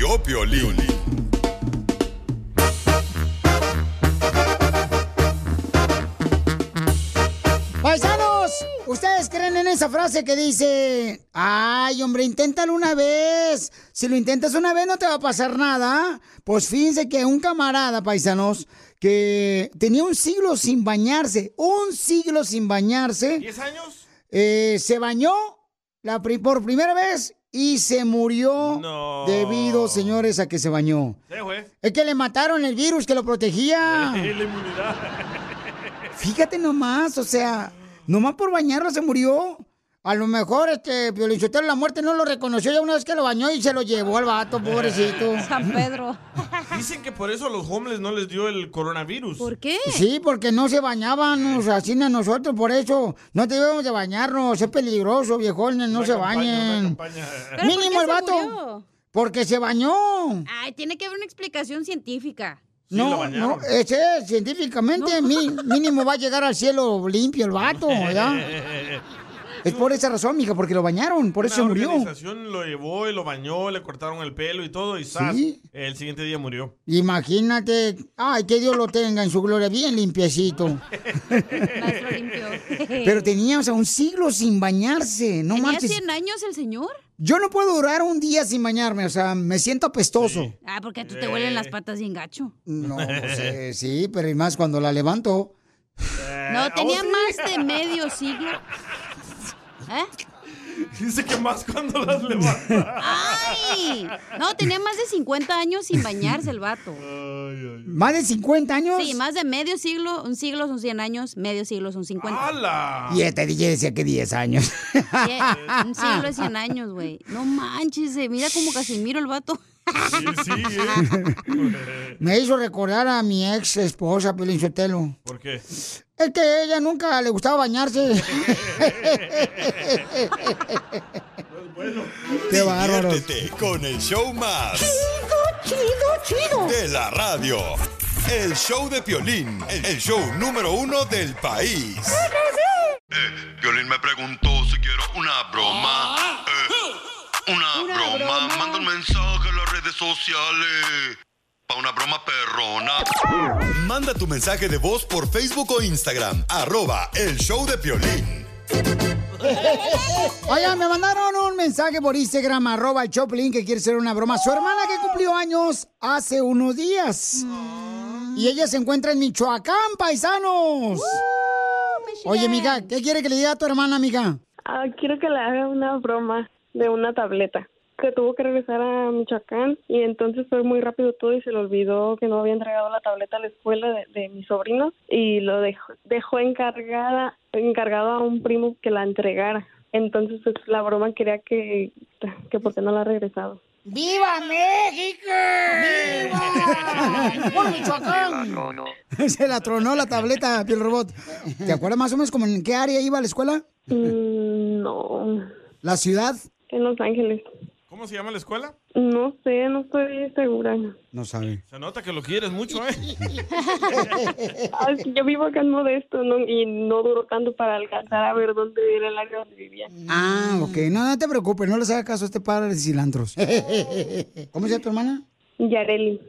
Vio Piolín. Paisanos, ¿ustedes creen en esa frase que dice, ay hombre, inténtalo una vez? Si lo intentas una vez no te va a pasar nada. Pues fíjense que un camarada, paisanos, que tenía un siglo sin bañarse, un siglo sin bañarse. ¿10 años? eh, se bañó la pri- por primera vez y se murió No. debido, señores, a que se bañó. Sí. Es que le mataron el virus que lo protegía. La inmunidad. Fíjate nomás, o sea, nomás por bañarlo se murió. A lo mejor este Piolichotero la muerte no lo reconoció ya una vez que lo bañó y se lo llevó al vato, pobrecito. San Pedro. Dicen que por eso a los homeless no les dio el coronavirus. ¿Por qué? Sí, porque no se bañaban, o sea, así a nosotros, por eso no debemos de bañarnos, es peligroso, viejones, no se bañen. ¿Pero Mínimo el se vato. murió? Porque se bañó. Ay, tiene que haber una explicación científica. no, no, ese es, científicamente mínimo va a llegar al cielo limpio el vato, ¿verdad? Es por esa razón, mija, porque lo bañaron, por eso murió. organización lo llevó y lo bañó, le cortaron el pelo y todo, y ¡zas! Sí. el siguiente día murió. Imagínate, ay, que Dios lo tenga en su gloria, bien limpiecito. Pero tenía, o sea, un siglo sin bañarse, no ¿Tenía marches. 100 años el señor? Yo no puedo durar un día sin bañarme, o sea, me siento apestoso. Ah, porque tú te huelen las patas bien gacho. No, sé, sí, pero y más cuando la levanto. No, tenía más de medio siglo. ¿Eh? Dice que más cuando las levanta. ¡Ay! No, tenía más de 50 años sin bañarse el vato. ¿Más de 50 años? Sí, más de medio siglo. Un siglo son 100 años, medio siglo son 50. ¡Hala! Y este DJ decía que 10 años. Yeah, Un siglo es 100 años, güey. No manches, se mira como Casimiro el vato. Sí, sí, ¿eh? Me hizo recordar a mi ex esposa, Pelín Sotelo. ¿Por qué? Es que ella nunca le gustaba bañarse. Qué bárbaros. Diviértete con el show más. Chido, chido, De la radio. El show de Piolín. El show número uno del país. Violín me preguntó si quiero una broma. Eh, una, broma. Manda un mensaje a las redes sociales. Pa' una broma perrona. Manda tu mensaje de voz por Facebook o Instagram. Arroba el show de Piolín. Oigan, me mandaron un mensaje por Instagram, arroba el Choplin, que quiere hacer una broma. Su hermana que cumplió años hace unos días. Y ella se encuentra en Michoacán, paisanos. Oye, mija, ¿qué quiere que le diga a tu hermana, mija? Ah, quiero que le haga una broma de una tableta. Que tuvo que regresar a Michoacán y entonces fue muy rápido todo y se le olvidó que no había entregado la tableta a la escuela de, de mi sobrino y lo dejó, dejó encargada, encargado a un primo que la entregara. Entonces pues, la broma quería que, que por qué no la ha regresado. ¡Viva México! ¡Viva! ¡Por Michoacán! Se la tronó la tableta, Piel Robot. ¿Te acuerdas más o menos como en qué área iba a la escuela? Mm, no. ¿La ciudad? En Los Ángeles. ¿Cómo se llama la escuela? No sé, no estoy segura. No sabe. Se nota que lo quieres mucho, ¿eh? Ah, yo vivo acá en Modesto ¿no? y no duró tanto para alcanzar a ver dónde era el área donde vivía. Ah, ok. No, no te preocupes, no les haga caso a este par de cilantros. ¿Cómo se llama tu hermana? Yareli.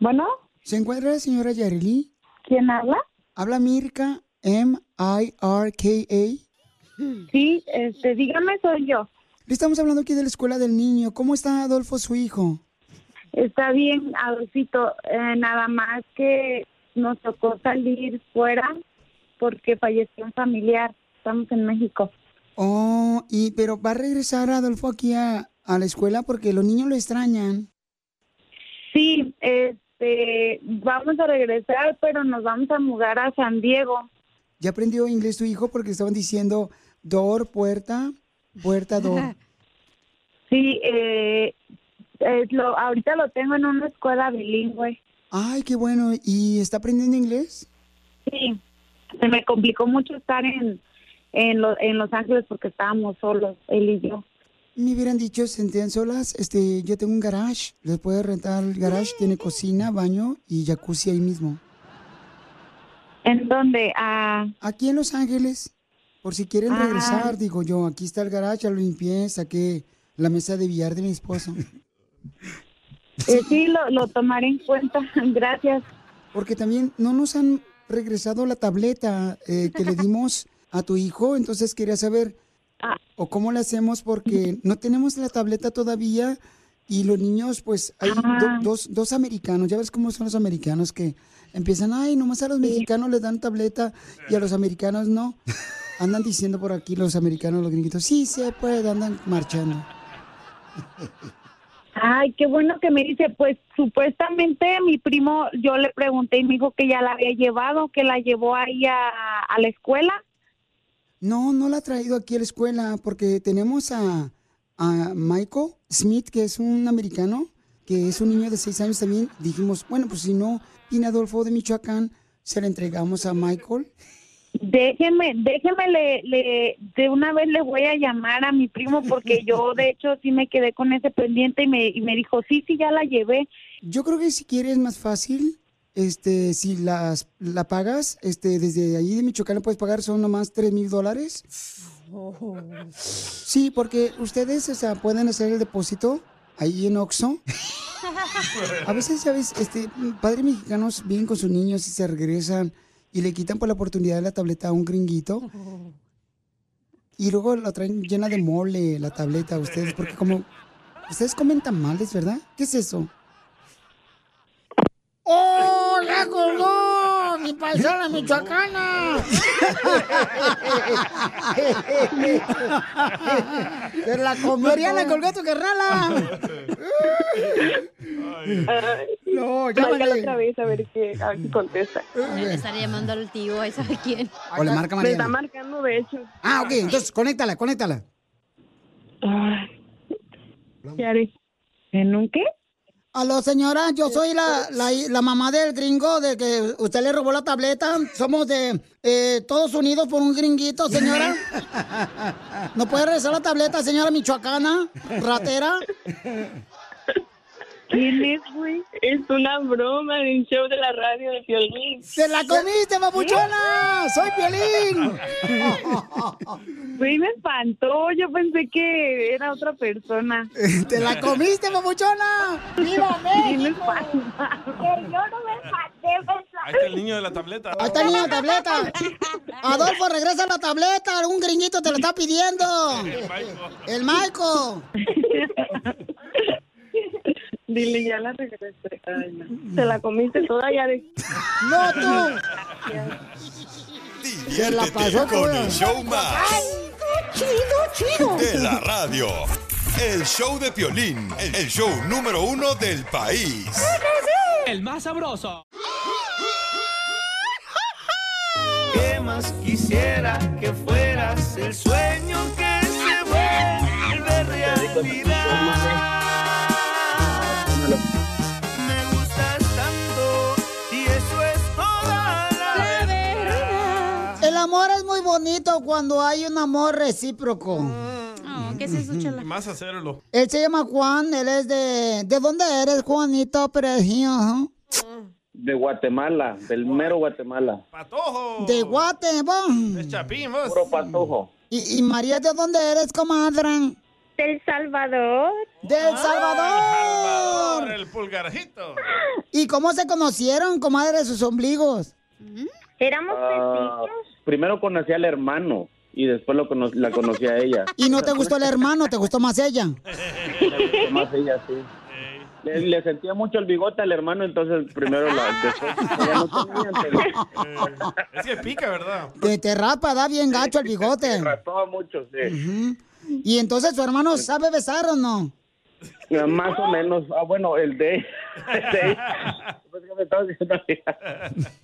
Bueno. ¿Se encuentra la señora Yareli? ¿Quién habla? Habla Mirka, M-I-R-K-A. Sí, este, dígame, soy yo. Estamos hablando aquí de la escuela del niño. ¿Cómo está Adolfo, su hijo? Está bien, Adolfito, eh, nada más que nos tocó salir fuera porque falleció un familiar. Estamos en México. Oh, y pero va a regresar Adolfo aquí a, a la escuela porque los niños lo extrañan. Sí, este, vamos a regresar, pero nos vamos a mudar a San Diego. ¿Ya aprendió inglés tu hijo? Porque estaban diciendo door, puerta, puerta, door. Sí, eh, lo, ahorita lo tengo en una escuela bilingüe. Ay, qué bueno. ¿Y está aprendiendo inglés? Sí, se me complicó mucho estar en, en, lo- en Los Ángeles porque estábamos solos, él y yo. Me hubieran dicho, se sentían solas, este, yo tengo un garage, les puedo rentar el garage, tiene cocina, baño y jacuzzi ahí mismo. ¿En dónde? Ah, Aquí en Los Ángeles, por si quieren Ah. regresar, digo yo, aquí está el garage, ya lo limpié, saqué la mesa de billar de mi esposo. eh, sí, lo, lo tomaré en cuenta. Gracias. Porque también no nos han regresado la tableta eh, que le dimos a tu hijo, entonces quería saber Ah. o cómo le hacemos porque no tenemos la tableta todavía y los niños, pues hay do- Ah. dos, dos americanos, ya ves cómo son los americanos que empiezan, ay, nomás a los mexicanos les dan tableta y a los americanos no. Andan diciendo por aquí los americanos, los gringuitos, sí se puede, andan marchando. Ay, qué bueno que me dice. Pues supuestamente mi primo, yo le pregunté y me dijo que ya la había llevado, que la llevó ahí a, a la escuela. No, no la ha traído aquí a la escuela porque tenemos a, a Michael Smith, que es un americano, que es un niño de seis años también. Dijimos, bueno, pues si no tiene Adolfo de Michoacán, se la entregamos a Michael. Déjeme, déjeme, le, le, de una vez le voy a llamar a mi primo porque yo de hecho sí me quedé con ese pendiente y me, y me dijo, sí, sí, ya la llevé. Yo creo que si quieres más fácil, este, si las, la pagas, este, desde ahí de Michoacán puedes pagar, son nomás tres mil dólares. Sí, porque ustedes, o sea, pueden hacer el depósito ahí en Oxxo. A veces, ¿sabes? Este, padres mexicanos vienen con sus niños y se regresan y le quitan por la oportunidad de la tableta a un gringuito. Y luego la traen llena de mole, la tableta, a ustedes, porque como... Ustedes comen tamales, ¿verdad? ¿Qué es eso? ¡Oh, la colgó! ¡Mi paisana michoacana! ¡Se la comió! la colgó tu carnala! No, llámale. otra vez a ver, qué, a ver si contesta. Le estará llamando al tío, ahí sabe quién. O le marca Me está Mariana. marcando, de hecho. Ah, ok, entonces conéctala, conéctala. ¿Qué haré? ¿En un qué? Aló, señora, yo soy la, la, la mamá del gringo de que usted le robó la tableta. Somos de eh, todos unidos por un gringuito, señora. ¿No puede regresar la tableta, señora michoacana? ¿Ratera? ¿Quién es, güey? Es una broma de un show de la radio de Piolín. ¡Se la comiste, papuchona! ¡Soy Piolín! Güey, me espantó. Yo pensé que era otra persona. ¡Te la comiste, papuchona! ¡Viva Sí, me México! Que yo no me espanté, Ahí está el niño de la tableta. Ahí está el niño de tableta. Adolfo, regresa la tableta. Un gringuito te la está pidiendo. El Michael. Dile, ya la regresé. Ay, no. Se la comiste toda ya de... ¡No, tú! Se la Diviértete pasó con toda. el show más ¡Chido, chido! de la radio. El show de Piolín, el show número uno del país. El más sabroso. ¿Qué más quisiera que fueras el sueño que se vuelve realidad? Me gustas tanto y eso es toda la verdad. El amor es muy bonito cuando hay un amor recíproco. Oh, ¿Qué es eso, chala? Más hacerlo. Él se llama Juan, él es de... ¿De dónde eres, Juanito Precioso? De Guatemala, del mero Guatemala. ¡Patojo! De Guatemala. Es Chapín, vos. Puro patojo. ¿Y, y María, de dónde eres, comadre? Del Salvador. ¡Del Salvador! Salvador, el pulgarjito. ¿Y cómo se conocieron, comadre, sus ombligos? Éramos Ah, vecinos. primero conocí al hermano y después lo cono- la conocí a ella. ¿Y no te gustó el hermano? ¿Te gustó más ella? Me gustó más ella, sí. Le, le sentía mucho el bigote al hermano, entonces primero la... Después, ya no tenía, entonces- Es que pica, ¿verdad? Que te rapa, da bien gacho el bigote. Rató mucho, sí. Y entonces su hermano sabe besar o no? Ya, Más o menos. Ah, bueno, el de... el de Pues, ¿qué me estabas diciendo?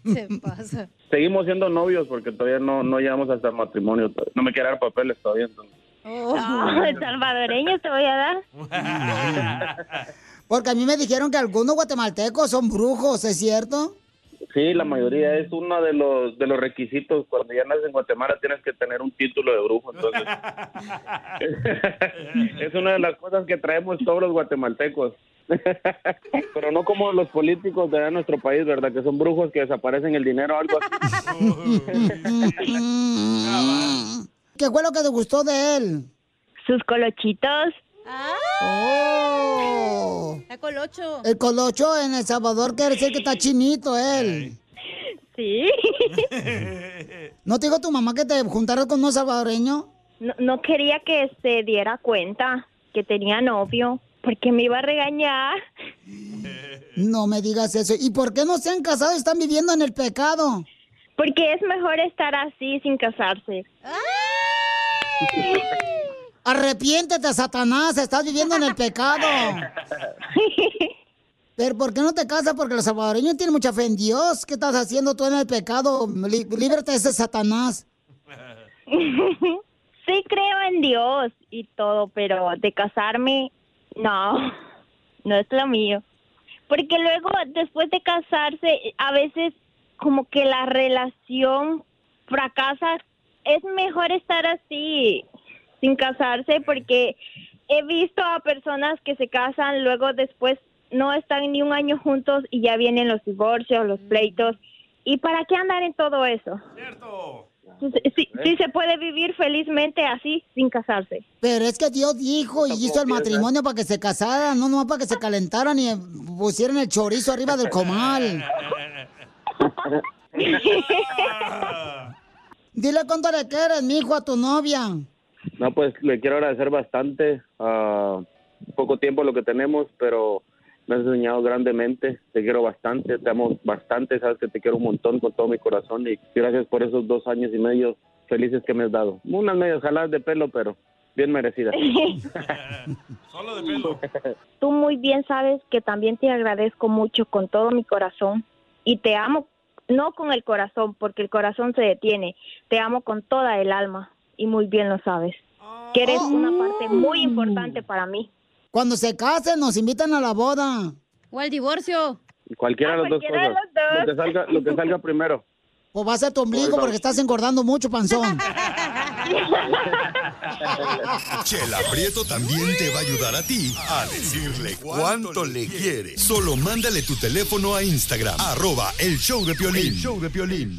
Se pasa. Seguimos siendo novios porque todavía no, no llegamos hasta el matrimonio. todavía. No me quiere dar papeles todavía. Entonces. Oh, salvadoreño te voy a dar. Porque a mí me dijeron que algunos guatemaltecos son brujos, ¿es cierto? Sí, la mayoría es uno de los de los requisitos. Cuando ya naces en Guatemala tienes que tener un título de brujo. Entonces, es una de las cosas que traemos todos los guatemaltecos. Pero no como los políticos de nuestro país, ¿verdad? Que son brujos que desaparecen el dinero o algo así. ¿Qué fue lo que te gustó de él? Sus colochitos. ¡Oh! Está colocho. El colocho en El Salvador quiere decir que está chinito él. Sí. ¿No te dijo tu mamá que te juntaras con un salvadoreño? No, no quería que se diera cuenta que tenía novio porque me iba a regañar. No me digas eso. ¿Y por qué no se han casado y están viviendo en el pecado? Porque es mejor estar así sin casarse. Arrepiéntete, Satanás, estás viviendo en el pecado. Pero ¿por qué no te casas? Porque los salvadoreños tienen mucha fe en Dios. ¿Qué estás haciendo tú en el pecado? Lí- líbrate de ese Satanás. sí creo en Dios y todo, pero de casarme, no, no es lo mío. Porque luego, después de casarse, a veces como que la relación fracasa. Es mejor estar así, sin casarse, porque he visto a personas que se casan, luego después no están ni un año juntos y ya vienen los divorcios, los pleitos. ¿Y para qué andar en todo eso? Sí, sí, sí se puede vivir felizmente así, sin casarse. Pero es que Dios dijo y hizo el matrimonio para que se casaran, no nomás para que se calentaran y pusieran el chorizo arriba del comal. Dile cuánto le quieres, mijo, a tu novia. No, pues le quiero agradecer bastante. ah, poco tiempo lo que tenemos, pero me has enseñado grandemente. Te quiero bastante, te amo bastante. Sabes que te quiero un montón con todo mi corazón. Y gracias por esos dos años y medio felices que me has dado. Unas medias jaladas de pelo, pero bien merecidas. Solo de pelo. Tú muy bien sabes que también te agradezco mucho con todo mi corazón y te amo, no con el corazón, porque el corazón se detiene, te amo con toda el alma y muy bien lo sabes. Que eres una parte muy importante para mí. Cuando se casen, nos invitan a la boda. O al divorcio. Cualquiera de las dos cosas. los dos. Lo que salga, lo que salga primero. O va a ser tu ombligo porque estás engordando mucho, panzón. Chela Prieto también te va a ayudar a ti a decirle cuánto le quiere. Solo mándale tu teléfono a Instagram, arroba el show de Piolín. El show de Piolín.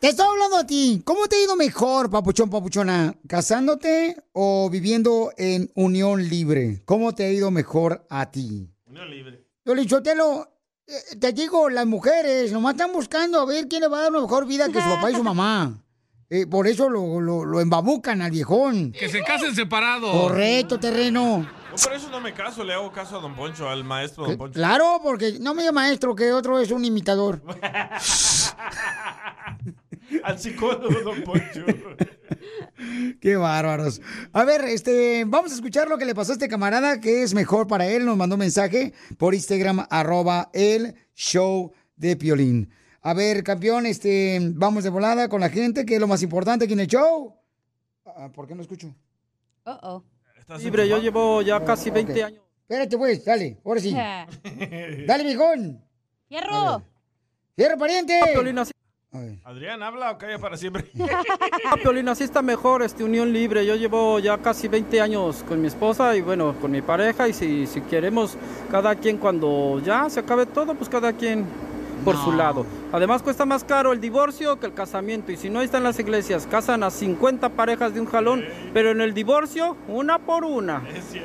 Te estoy hablando a ti. ¿Cómo te ha ido mejor, papuchón, papuchona? ¿Casándote o viviendo en unión libre? ¿Cómo te ha ido mejor a ti? Unión libre. Yo le te digo, las mujeres nomás están buscando a ver quién le va a dar una mejor vida que su papá y su mamá. Eh, por eso lo, lo, lo embabucan al viejón. Que se casen separados. Correcto, terreno. No, por eso no me caso, le hago caso a Don Poncho, al maestro Don Poncho. Claro, porque no me llama maestro, que otro es un imitador. al psicólogo Don Poncho. Qué bárbaros. A ver, este, vamos a escuchar lo que le pasó a este camarada, que es mejor para él. Nos mandó un mensaje por Instagram, arroba el show de Piolín. A ver, campeón, este, vamos de volada con la gente, que es lo más importante aquí en el show. Ah, ¿Por qué no escucho? Oh, oh. Libre, yo llevo ya casi 20 Ok. años. Espérate, pues, dale, ahora sí. Dale, viejón. ¡Fierro! ¡Fierro, pariente! Piolín, así, Adrián, ¿habla o calla para siempre? Piolín, así está mejor, este, unión libre. Yo llevo ya casi 20 años con mi esposa y bueno, con mi pareja. Y si, si queremos, cada quien cuando ya se acabe todo, pues cada quien por su lado. Además cuesta más caro el divorcio que el casamiento. Y si no, ahí están las iglesias, casan a 50 parejas de un jalón, pero en el divorcio, una por una.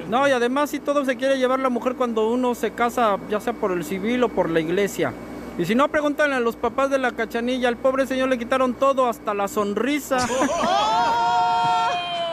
No, y además si todo se quiere llevar la mujer cuando uno se casa, ya sea por el civil o por la iglesia. Y si no, pregúntale a los papás de la cachanilla. Al pobre señor le quitaron todo, hasta la sonrisa.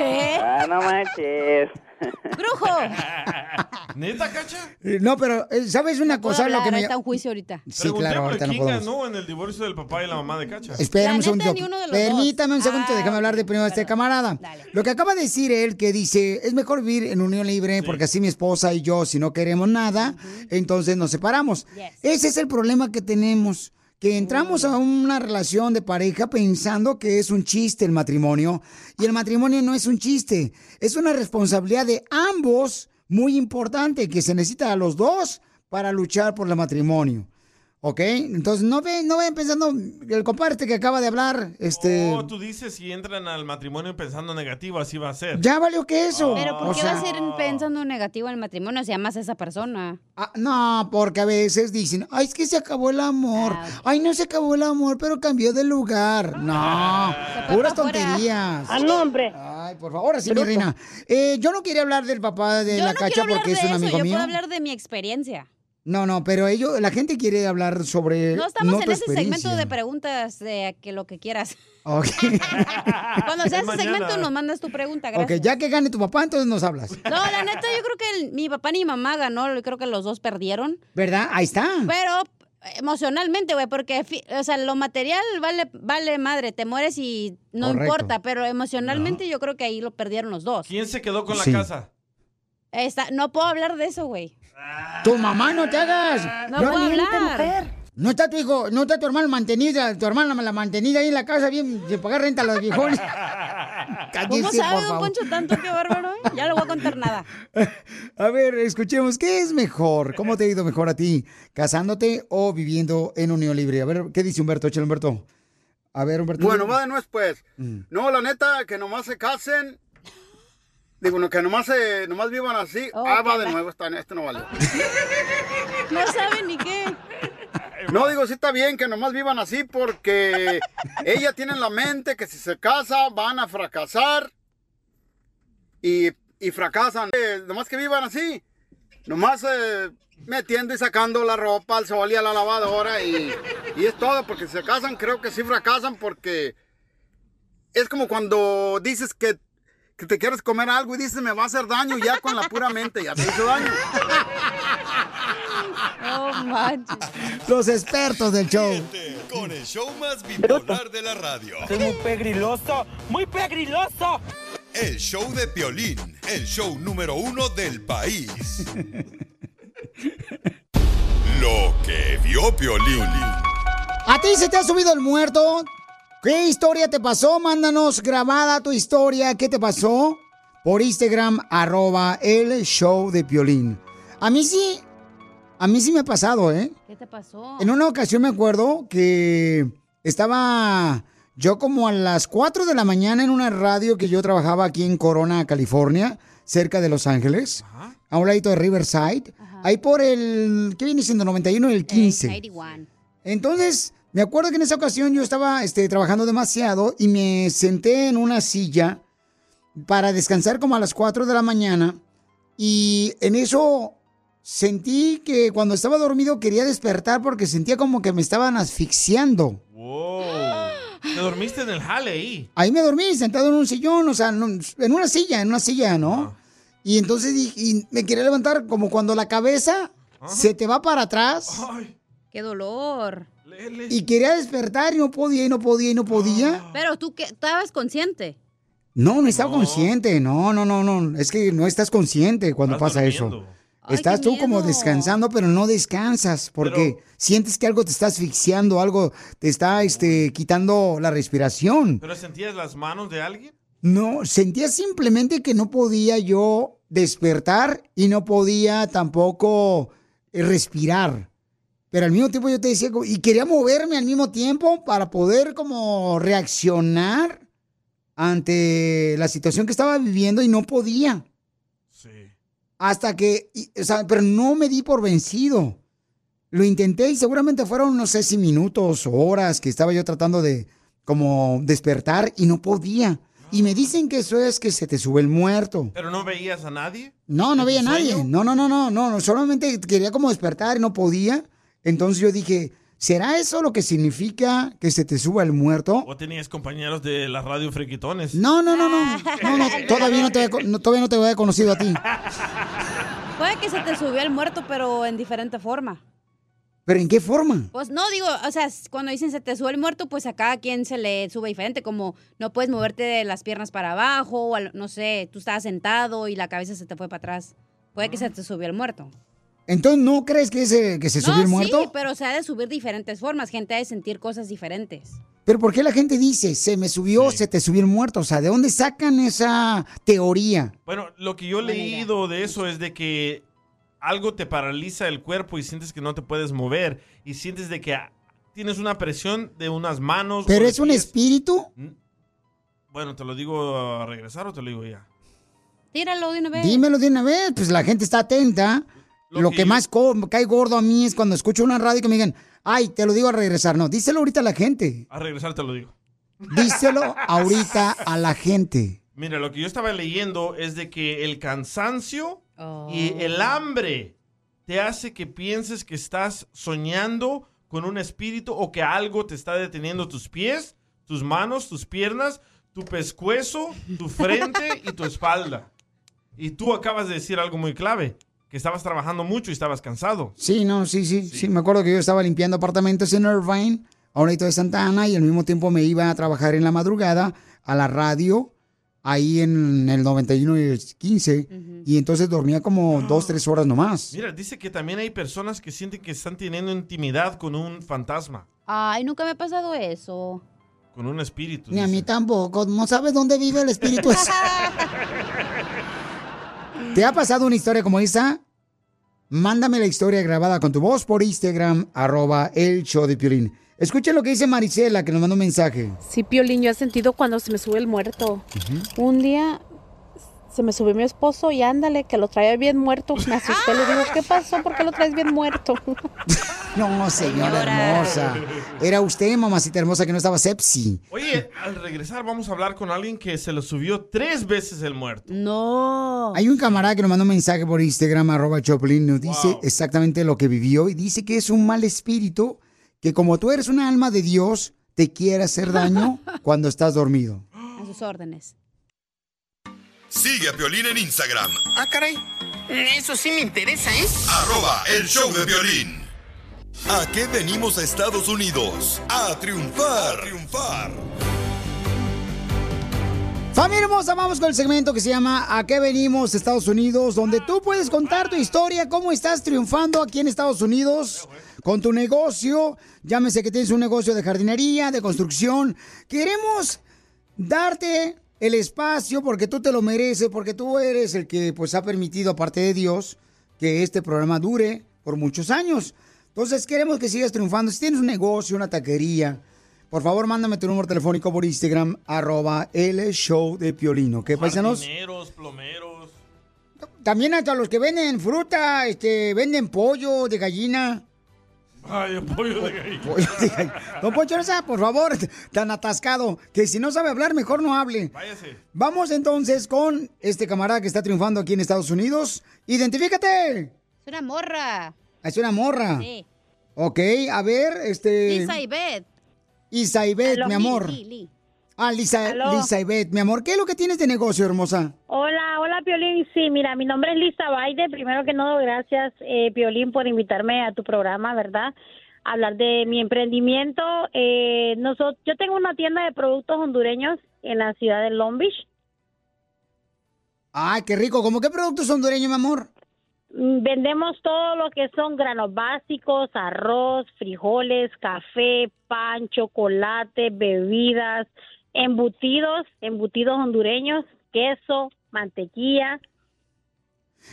Ah, no manches. ¡Brujo! ¿Neta, cacha? Eh, No, pero, eh, ¿sabes una cosa? Lo hablar, que me... está en juicio ahorita. Sí, claro, ahorita no ¿Quién podemos. ganó en el divorcio del papá y la mamá de cacha? Espérame un segundo. Permítame un segundo, déjame hablar de primero a este camarada. Lo que acaba de decir él, que dice, es mejor vivir en unión libre porque así mi esposa y yo, si no queremos nada, entonces nos separamos. Ese es el problema que tenemos. Que entramos a una relación de pareja pensando que es un chiste el matrimonio. Y el matrimonio no es un chiste. Es una responsabilidad de ambos muy importante que se necesita a los dos para luchar por el matrimonio. ¿Ok? Entonces no ven, no ven pensando, el compadre este que acaba de hablar, este... Oh, tú dices si entran al matrimonio pensando negativo, así va a ser. Ya valió que eso. Pero ¿por O qué sea, vas a ir pensando negativo en el matrimonio si amas a esa persona? ah, no, porque a veces dicen, ay, es que se acabó el amor. Ay, no se acabó el amor, pero cambió de lugar. No, puras tonterías. Ah, no, hombre. Ay, por favor, sí, mi reina. Eh, yo no quería hablar del papá de Yo la no cacha porque es un eso, amigo yo mío. puedo hablar de mi experiencia. No, no, pero ellos, la gente quiere hablar sobre. No estamos en ese segmento de preguntas de que lo que quieras. Ok. Cuando sea ese segmento nos mandas tu pregunta, Ok, gracias. ya que gane tu papá, entonces nos hablas. No, la neta, yo creo que el- mi papá ni mi mamá ganó, yo creo que los dos perdieron. ¿Verdad? Ahí está. Pero emocionalmente, güey, porque, o sea, lo material vale, vale madre, te mueres y no Correcto. importa, pero emocionalmente yo creo que ahí lo perdieron los dos. ¿Quién se quedó con Sí. la casa? Está- no puedo hablar de eso, güey. Tu mamá, no te hagas. No puedo hablar. No está tu hijo, no está tu hermano mantenida, tu hermana la mantenida ahí en la casa, bien, de pagar renta a los viejones. ¿Cómo Cállese, sabe, por don. Poncho, tanto? Qué bárbaro, ¿eh? Ya no voy a contar nada. A ver, escuchemos, ¿qué es mejor? ¿Cómo te ha ido mejor a ti? ¿Casándote o viviendo en unión libre? A ver, ¿qué dice Humberto? Échale, Humberto. A ver, Humberto. Bueno, va de nuez, pues. Mm. No, la neta, que nomás se casen. Digo, no, que nomás, se, nomás vivan así. ah, va de nuevo, está, este no valió. No saben ni qué. No, digo, sí está bien que nomás vivan así porque ella tiene en la mente que si se casa van a fracasar y, y fracasan. Eh, nomás que vivan así, nomás eh, metiendo y sacando la ropa al sol y a la lavadora y, y es todo, porque si se casan creo que sí fracasan porque es como cuando dices que, que te quieres comer algo y dices me va a hacer daño ya con la pura mente, ya te hizo daño. Oh, manches. Los expertos del show. Con el show más bipolar de la radio. Es muy pegriloso, muy pegriloso. El show de Piolín, el show número uno del país. Lo que vio Piolín. ¿A ti se te ha subido el muerto? ¿Qué historia te pasó? Mándanos grabada tu historia. ¿Qué te pasó? Por Instagram, arroba el show de Piolín. A mí sí, a mí sí me ha pasado, ¿eh? ¿Qué te pasó? En una ocasión me acuerdo que estaba yo como a las 4 de la mañana en una radio que yo trabajaba aquí en Corona, California, cerca de Los Ángeles, a un ladito de Riverside, ahí por el, ¿qué viene siendo? 91 y el 15. 91. Entonces, me acuerdo que en esa ocasión yo estaba este, trabajando demasiado y me senté en una silla para descansar como a las 4 de la mañana y en eso sentí que cuando estaba dormido quería despertar porque sentía como que me estaban asfixiando. Wow. Te dormiste en el jale ahí. Ahí me dormí sentado en un sillón, o sea, en una silla, en una silla, ¿no? Y entonces dije- y me quería levantar como cuando la cabeza se te va para atrás. Qué dolor. Y quería despertar y no podía y no podía y no podía. Pero tú que estabas consciente. No, no estaba consciente. No, no, no, no. Es que no estás consciente cuando Estás pasa eso. Estás tú como descansando, pero no descansas porque sientes que algo te está asfixiando, algo te está este, quitando la respiración. ¿Pero sentías las manos de alguien? No, sentía simplemente que no podía yo despertar y no podía tampoco eh, respirar. Pero al mismo tiempo yo te decía, y quería moverme al mismo tiempo para poder como reaccionar ante la situación que estaba viviendo y no podía. Hasta que, y- o sea, pero no me di por vencido. Lo intenté y seguramente fueron, no sé si minutos o horas que estaba yo tratando de como despertar y no podía. Y me dicen que eso es que se te sube el muerto. ¿Pero no veías a nadie? No, no ¿En veía a nadie. no, no, no, no, no, solamente quería como despertar y no podía. Entonces yo dije, ¿Será eso lo que significa que se te suba el muerto? ¿O tenías compañeros de la radio friquitones? No, no, no, no. No, no, todavía no te, no, todavía no te había conocido a ti. Puede que se te subió el muerto, pero en diferente forma. ¿Pero en qué forma? Pues no, digo, o sea, cuando dicen se te sube el muerto, pues a cada quien se le sube diferente, como no puedes moverte de las piernas para abajo, o al- no sé, tú estabas sentado y la cabeza se te fue para atrás. Puede que se te subió el muerto. Entonces, ¿no crees que se, que se no, subió el muerto? sí, pero se ha de subir diferentes formas, gente ha de sentir cosas diferentes. Pero ¿por qué la gente dice, se me subió, se te subió el muerto? O sea, ¿de dónde sacan esa teoría? Bueno, lo que yo he leído de eso es de que algo te paraliza el cuerpo y sientes que no te puedes mover y sientes de que ah, tienes una presión de unas manos. ¿Pero es un espíritu? Bueno, ¿te lo digo a regresar o te lo digo ya? Tíralo de una vez. Dímelo de una vez, pues la gente está atenta. Lo, que, más co- cae gordo a mí es cuando escucho una radio que me digan, ay, te lo digo a regresar. No, díselo ahorita a la gente. A regresar te lo digo. Díselo ahorita a la gente. Mira, lo que yo estaba leyendo es de que el cansancio y el hambre te hace que pienses que estás soñando con un espíritu o que algo te está deteniendo tus pies, tus manos, tus piernas, tu pescuezo, tu frente y tu espalda. Y tú acabas de decir algo muy clave, que estabas trabajando mucho y estabas cansado. Sí, no, sí, sí, sí. Me acuerdo que yo estaba limpiando apartamentos en Irvine, a un de Santa Ana, y al mismo tiempo me iba a trabajar en la madrugada a la radio, ahí en el 91 y el 15, y entonces dormía como dos, tres horas nomás. Mira, dice que también hay personas que sienten que están teniendo intimidad con un fantasma, Ay, nunca me ha pasado eso. con un espíritu. Ni a mí tampoco, no sabes dónde vive el espíritu. ¿Te ha pasado una historia como esa? Mándame la historia grabada con tu voz por Instagram, arroba el show de Piolín. Escuchen lo que dice Marisela, que nos mandó un mensaje. Sí, Piolín, yo he sentido cuando se me sube el muerto. Un día se me subió mi esposo y ándale, que lo traía bien muerto. Me asusté, le digo, ¿qué pasó? ¿Por qué lo traes bien muerto? No, señora hermosa. Era usted, mamacita hermosa, que no estaba sepsi. Oye, al regresar vamos a hablar con alguien que se lo subió tres veces el muerto. No. Hay un camarada que nos mandó un mensaje por Instagram, arroba Choplin, nos dice exactamente lo que vivió y dice que es un mal espíritu que como tú eres un alma de Dios, te quiere hacer daño cuando estás dormido. A sus órdenes. Sigue a Piolín en Instagram, Ah, caray. Eso sí me interesa, ¿eh? arroba el show de violín. ¿A qué venimos a Estados Unidos? A triunfar. A triunfar. Familia hermosa, vamos con el segmento que se llama ¿A qué venimos Estados Unidos? Donde tú puedes contar tu historia, cómo estás triunfando aquí en Estados Unidos con tu negocio. Llámese que tienes un negocio de jardinería, de construcción. Queremos darte el espacio porque tú te lo mereces, porque tú eres el que pues ha permitido, aparte de Dios, que este programa dure por muchos años. Entonces queremos que sigas triunfando. Si tienes un negocio, una taquería, por favor mándame tu número telefónico por Instagram, arroba el show de Piolino. ¿Qué paisanos? Jardineros, plomeros. También hasta los que venden fruta, este, venden pollo de gallina. Ay, pollo de gallina. Pollo de gallina. Don Poncho, no sea, por favor, tan atascado, que si no sabe hablar, mejor no hable. Váyase. Vamos entonces con este camarada que está triunfando aquí en Estados Unidos. ¡Identifícate! Es una morra. Es una morra. Sí. Ok, a ver, este... Lisa y Beth. Isa y Beth, Aló. mi amor. Li, li, li. Ah, Lisa, Aló. Lisa y Beth, mi amor, ¿qué es lo que tienes de negocio, hermosa? Hola, hola Piolín. Sí, mira, mi nombre es Lisa Baide. Primero que todo, gracias eh, Piolín por invitarme a tu programa, ¿verdad? Hablar de mi emprendimiento. Eh, nosotros, yo tengo una tienda de productos hondureños en la ciudad de Long Beach. Ay, qué rico. ¿Cómo qué productos hondureños, mi amor? Mm, Vendemos todo lo que son granos básicos, arroz, frijoles, café, pan, chocolate, bebidas, embutidos, embutidos hondureños, queso, mantequilla.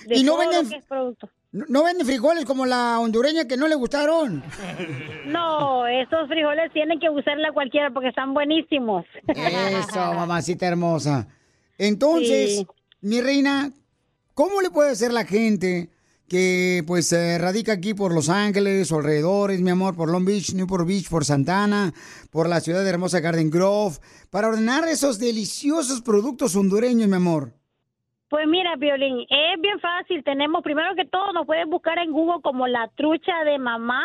de ¿Y no todo lo venden- que es producto. ¿No, no venden frijoles como la hondureña que no le gustaron? No, esos frijoles tienen que usarla cualquiera porque están buenísimos. Eso, mamacita hermosa. Entonces, Sí. mi reina, ¿cómo le puede hacer la gente que pues eh, radica aquí por Los Ángeles alrededores, mi amor, por Long Beach, Newport Beach, por Santana, por la ciudad de hermosa Garden Grove, para ordenar esos deliciosos productos hondureños, mi amor? Pues mira, Violín, es bien fácil. Tenemos, primero que todo, nos puedes buscar en Google como la trucha de mamá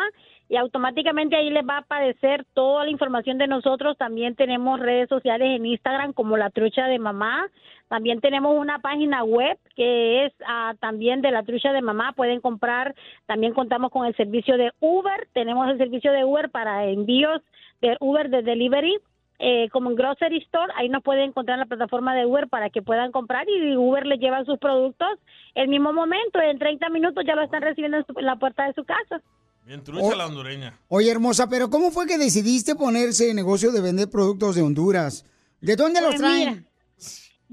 y automáticamente ahí les va a aparecer toda la información de nosotros. También tenemos redes sociales en Instagram como La Trucha de Mamá. También tenemos una página web que es ah, también de La Trucha de Mamá. Pueden comprar, también contamos con el servicio de Uber. Tenemos el servicio de Uber para envíos de Uber de delivery. eh, como en Grocery Store, ahí nos pueden encontrar en la plataforma de Uber para que puedan comprar y Uber les lleva sus productos el mismo momento, en 30 minutos ya lo están recibiendo en, su- en la puerta de su casa. Bien trucha la hondureña. Oye, hermosa, pero ¿cómo fue que decidiste ponerse en negocio de vender productos de Honduras? ¿De dónde los Pues traen?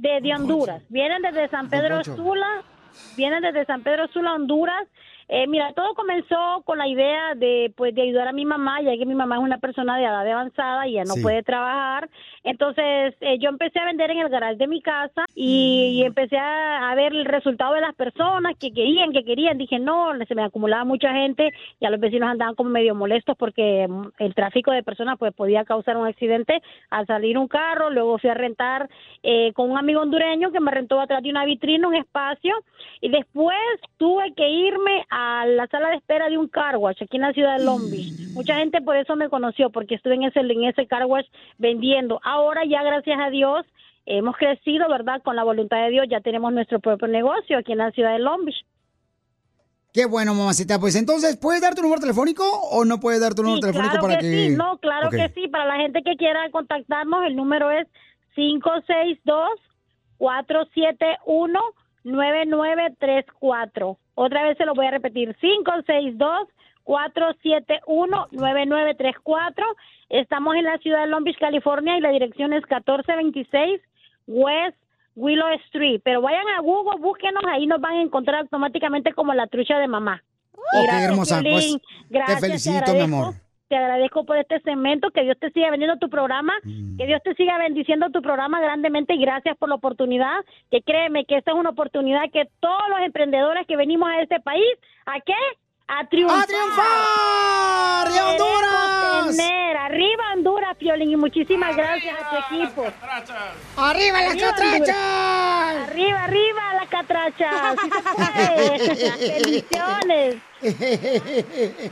De, de Honduras. Vienen desde San Pedro. Sula, vienen desde San Pedro Sula, Honduras. Eh, mira, todo comenzó con la idea de, pues, de ayudar a mi mamá, ya que mi mamá es una persona de edad avanzada y ya no Sí. puede trabajar. Entonces, eh, yo empecé a vender en el garage de mi casa y, y empecé a, a ver el resultado de las personas que querían, que querían. Dije, no, se me acumulaba mucha gente, ya los vecinos andaban como medio molestos porque mm, el tráfico de personas pues podía causar un accidente al salir un carro. Luego fui a rentar eh, con un amigo hondureño que me rentó atrás de una vitrina, un espacio. Y después tuve que irme a la sala de espera de un car wash aquí en la ciudad de Long Beach. Mucha gente por eso me conoció, porque estuve en ese, en ese car wash vendiendo. Ahora ya, gracias a Dios, hemos crecido, ¿verdad? Con la voluntad de Dios, ya tenemos nuestro propio negocio aquí en la ciudad de Long Beach. Qué bueno, mamacita. Pues entonces, ¿puedes dar tu número telefónico o no puedes dar tu número Sí, telefónico claro para que, que... sí, no, claro que sí. Para la gente que quiera contactarnos, el número es 562-471-9934. Otra vez se lo voy a repetir, 562-471-9934. Estamos en la ciudad de Long Beach, California, y la dirección es 1426 West Willow Street. Pero vayan a Google, búsquenos, ahí nos van a encontrar automáticamente como la trucha de mamá. Ok, Gracias, hermosa. Pues Gracias, te felicito, mi agradezco. amor. Te agradezco por este segmento, que Dios te siga vendiendo tu programa, Mm. que Dios te siga bendiciendo tu programa grandemente y gracias por la oportunidad, que créeme que esta es una oportunidad que todos los emprendedores que venimos a este país, ¿a qué? A triunfar. ¡A triunfar! ¡De Honduras! Tener. Arriba Honduras, Piolín, y muchísimas gracias a tu equipo. ¡Arriba las Honduras. catrachas! Arriba, arriba las catrachas. Sí se puede. Bendiciones.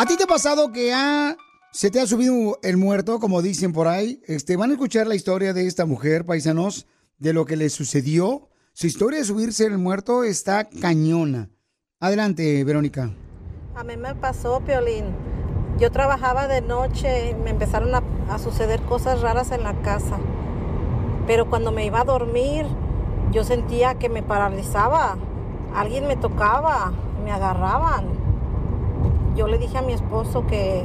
¿A ti te ha pasado que ha- se te ha subido el muerto, como dicen por ahí? Este, van a escuchar la historia de esta mujer, paisanos, de lo que le sucedió. Su historia de subirse el muerto está cañona. Adelante, Verónica. A mí me pasó, Piolín. Yo trabajaba de noche y me empezaron a, a suceder cosas raras en la casa. Pero cuando me iba a dormir, yo sentía que me paralizaba. Alguien me tocaba, me agarraban. Yo le dije a mi esposo que,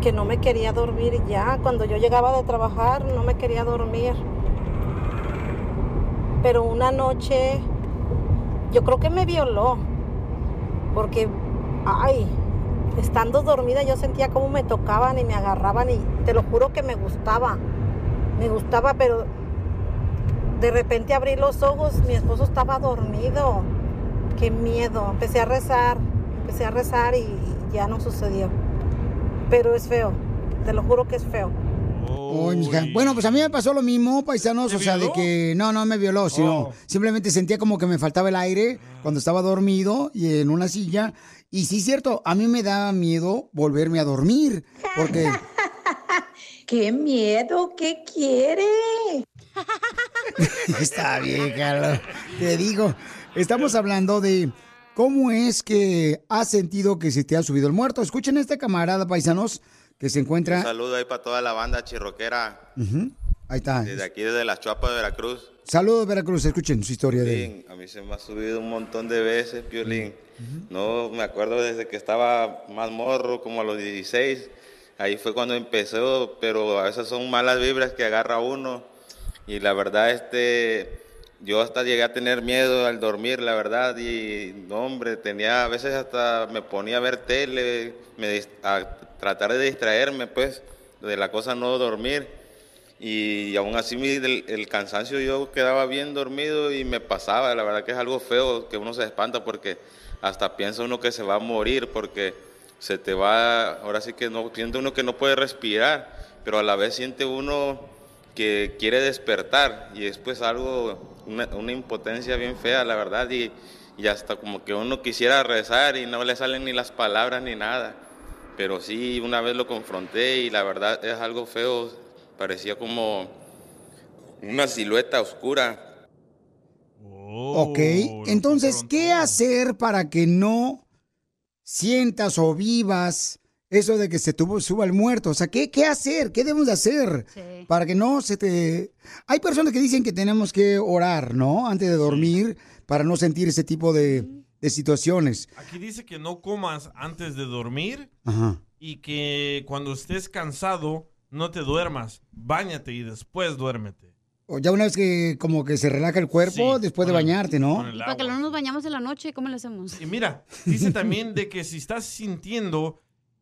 que no me quería dormir ya. Cuando yo llegaba de trabajar, no me quería dormir. Pero una noche, yo creo que me violó porque, ay, estando dormida yo sentía como me tocaban y me agarraban y te lo juro que me gustaba, me gustaba, pero de repente abrí los ojos, mi esposo estaba dormido, qué miedo, empecé a rezar, empecé a rezar y ya no sucedió, pero es feo, te lo juro que es feo. Oh. Bueno, pues a mí me pasó lo mismo, paisanos, o sea, de que no, no me violó, sino Oh. simplemente sentía como que me faltaba el aire cuando estaba dormido y en una silla. Y sí, cierto, a mí me da miedo volverme a dormir, porque... ¡Qué miedo! ¿Qué quiere? Está bien, Carlos. Te digo, estamos hablando de cómo es que has sentido que se te ha subido el muerto. Escuchen a este camarada, paisanos, que se Un encuentra... saludo ahí para toda la banda chirroquera, Ahí está. desde aquí, desde las Chuapas de Veracruz. Saludos, Veracruz. Escuchen su historia de... A mí se me ha subido un montón de veces, Piolín. No, me acuerdo desde que estaba más morro, como a los 16. Ahí fue cuando empezó, pero a veces son malas vibras que agarra uno. Y la verdad, este, yo hasta llegué a tener miedo al dormir, la verdad, y no, hombre, tenía, a veces hasta me ponía a ver tele, me, a tratar de distraerme, pues, de la cosa no dormir. Y aún así el, el cansancio yo quedaba bien dormido y me pasaba, la verdad que es algo feo que uno se espanta porque hasta piensa uno que se va a morir porque se te va, ahora sí que no, siente uno que no puede respirar, pero a la vez siente uno que quiere despertar y es pues algo, una, una impotencia bien fea, la verdad, y, y hasta como que uno quisiera rezar y no le salen ni las palabras ni nada. Pero sí, una vez lo confronté y la verdad es algo feo, parecía como una silueta oscura. Ok, entonces, ¿qué hacer para que no sientas o vivas eso de que se tuvo, suba el muerto? O sea, ¿qué, qué hacer? ¿Qué debemos de hacer para que no se te... Hay personas que dicen que tenemos que orar, ¿no? Antes de dormir para no sentir ese tipo de, de situaciones. Aquí dice que no comas antes de dormir Ajá. y que cuando estés cansado no te duermas. Báñate y después duérmete. O ya una vez que como que se relaja el cuerpo Sí, después de bañarte, ¿no? Para que no nos bañamos en la noche, ¿cómo le hacemos? Y mira, dice también de que si estás sintiendo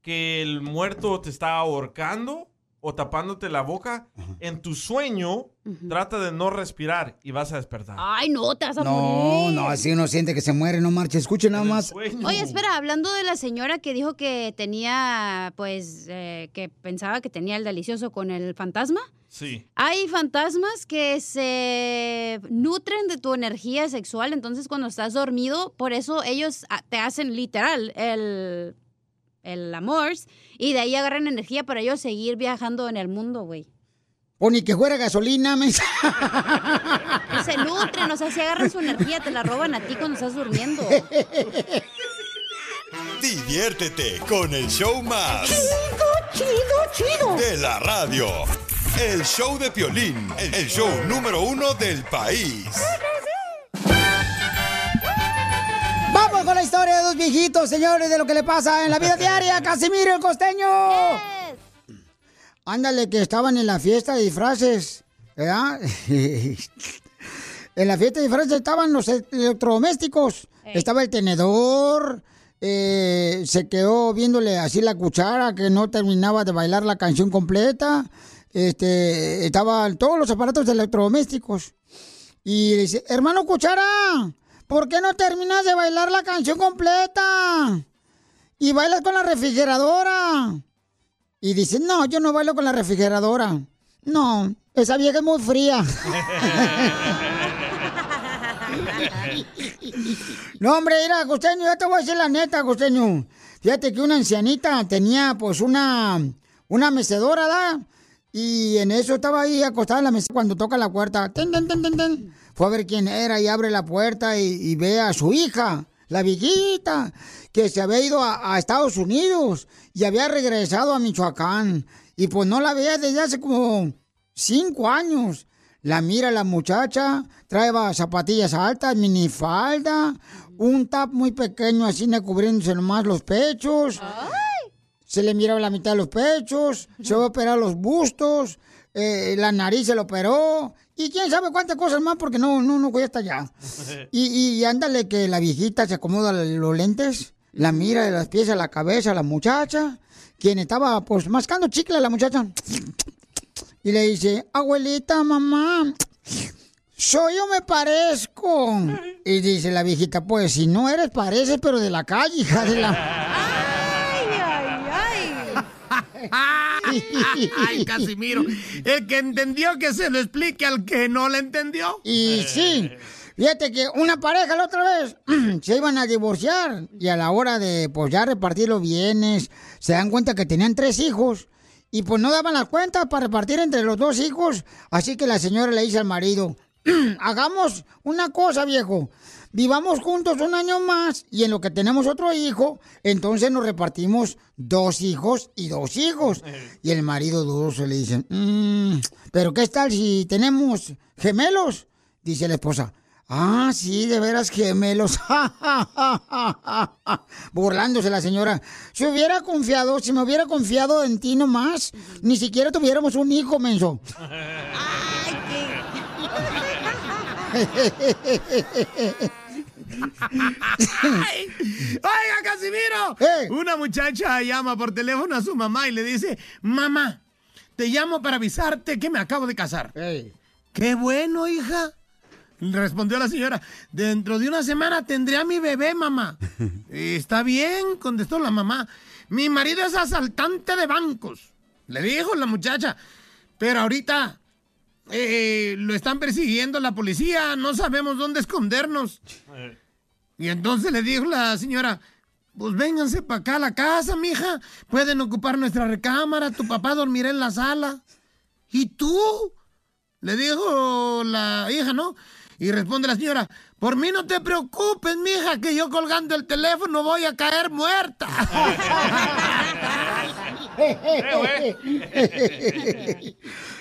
que el muerto te está ahorcando o tapándote la boca, en tu sueño trata de no respirar y vas a despertar. Ay, no, te vas a No, morir. no, así uno siente que se muere, no marche. Escuche nada más. Oye, espera, hablando de la señora que dijo que tenía, pues, eh, que pensaba que tenía el delicioso con el fantasma. Sí. Hay fantasmas que se nutren de tu energía sexual, entonces cuando estás dormido, por eso ellos ah, te hacen literal el, el amor y de ahí agarran energía para ellos seguir viajando en el mundo, güey. O ni que fuera gasolina, me... Se nutren, o sea, si agarran su energía, te la roban a ti cuando estás durmiendo. Diviértete con el show más. Chido, chido, De la radio. El show de Piolín, el show número uno del país. Vamos con la historia de dos viejitos, señores, de lo que le pasa en la vida diaria. Casimiro el costeño. Ándale, que estaban en la fiesta de disfraces, ¿verdad? en la fiesta de disfraces estaban los electrodomésticos. Estaba el tenedor, eh, se quedó viéndole así la cuchara que no terminaba de bailar la canción completa. Este, estaban todos los aparatos electrodomésticos. Y le dice, hermano cuchara, ¿por qué no terminas de bailar la canción completa? Y bailas con la refrigeradora. Y dice, no, yo no bailo con la refrigeradora. No, esa vieja es muy fría. No, hombre, mira, Costeño, yo te voy a decir la neta, Costeño. Fíjate que una ancianita tenía, pues, una, una mecedora, ¿da? Y en eso estaba ahí acostada en la mesa cuando toca la puerta. Ten, ten, ten, ten, ten. Fue a ver quién era y abre la puerta y, y ve a su hija, la viejita, que se había ido a, a Estados Unidos y había regresado a Michoacán. Y pues no la veía desde hace como cinco años. La mira la muchacha, trae zapatillas altas, minifalda, un tap muy pequeño así cubriéndose nomás los pechos. Se le miraba la mitad de los pechos, se va a operar los bustos, eh, la nariz se lo operó, y quién sabe cuántas cosas más porque no, no, no hasta allá. Y, y ándale que la viejita se acomoda los lentes, la mira de las pies a la cabeza a la muchacha, quien estaba pues mascando chicle a la muchacha. Y le dice, abuelita, mamá, soy yo me parezco. Y dice la viejita, pues si no eres, pareces, pero de la calle, hija de la... Ay, Casimiro. El que entendió que se lo explique al que no le entendió. Y sí, fíjate que una pareja la otra vez se iban a divorciar y a la hora de pues ya repartir los bienes, se dan cuenta que tenían tres hijos y pues no daban las cuentas para repartir entre los dos hijos. Así que la señora le dice al marido, hagamos una cosa, viejo. Vivamos juntos un año más y en lo que tenemos otro hijo, entonces nos repartimos dos hijos y dos hijos. Y el marido duro se le dice, "Mm, pero ¿qué tal si tenemos gemelos? Dice la esposa, ah, sí, de veras gemelos. Burlándose la señora. Si hubiera confiado, si me hubiera confiado en ti nomás, ni siquiera tuviéramos un hijo, menso. Oiga, Casimiro. Una muchacha llama por teléfono a su mamá y le dice, mamá, te llamo para avisarte que me acabo de casar. Qué bueno, hija. Respondió la señora, dentro de una semana tendré a mi bebé, mamá. Está bien, contestó la mamá. Mi marido es asaltante de bancos. Le dijo la muchacha. Pero ahorita eh, lo están persiguiendo la policía, no sabemos dónde escondernos. Y entonces le dijo la señora, pues vénganse para acá a la casa, mija. Pueden ocupar nuestra recámara, tu papá dormirá en la sala. ¿Y tú? Le dijo la hija, ¿no? Y responde la señora, por mí no te preocupes, mija, que yo colgando el teléfono voy a caer muerta.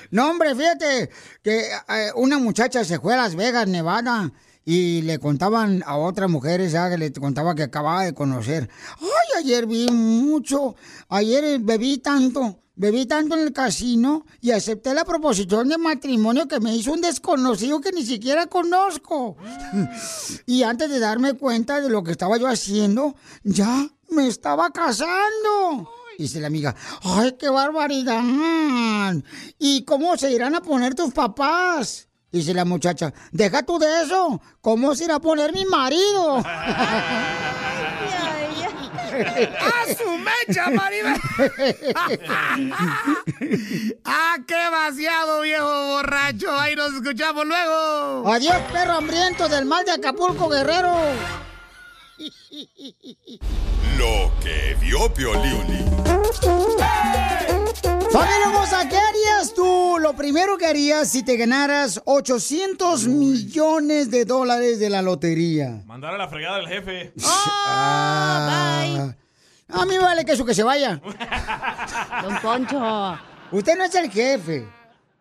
No, hombre, fíjate que eh, una muchacha se fue a Las Vegas, Nevada, y le contaban a otras mujeres, ya que le contaba que acababa de conocer. Ay, ayer vi mucho, ayer eh, bebí tanto, bebí tanto en el casino y acepté la proposición de matrimonio que me hizo un desconocido que ni siquiera conozco. Y antes de darme cuenta de lo que estaba yo haciendo, ya me estaba casando. Dice la amiga, ay, qué barbaridad. ¿Y cómo se irán a poner tus papás? Dice la muchacha, deja tú de eso. ¿Cómo se irá a poner mi marido? ¡A su mecha, Maribel! ¡Ah, qué vaciado, viejo borracho! Ahí nos escuchamos luego. Adiós, perro hambriento del mal de Acapulco, guerrero. Lo que vio Piolín. Familia hermosa, ¿qué harías tú? Lo primero que harías si te ganaras 800 millones de dólares de la lotería. Mandar a la fregada del jefe. Ah, A mí me vale que eso que se vaya. Don Poncho. Usted no es el jefe.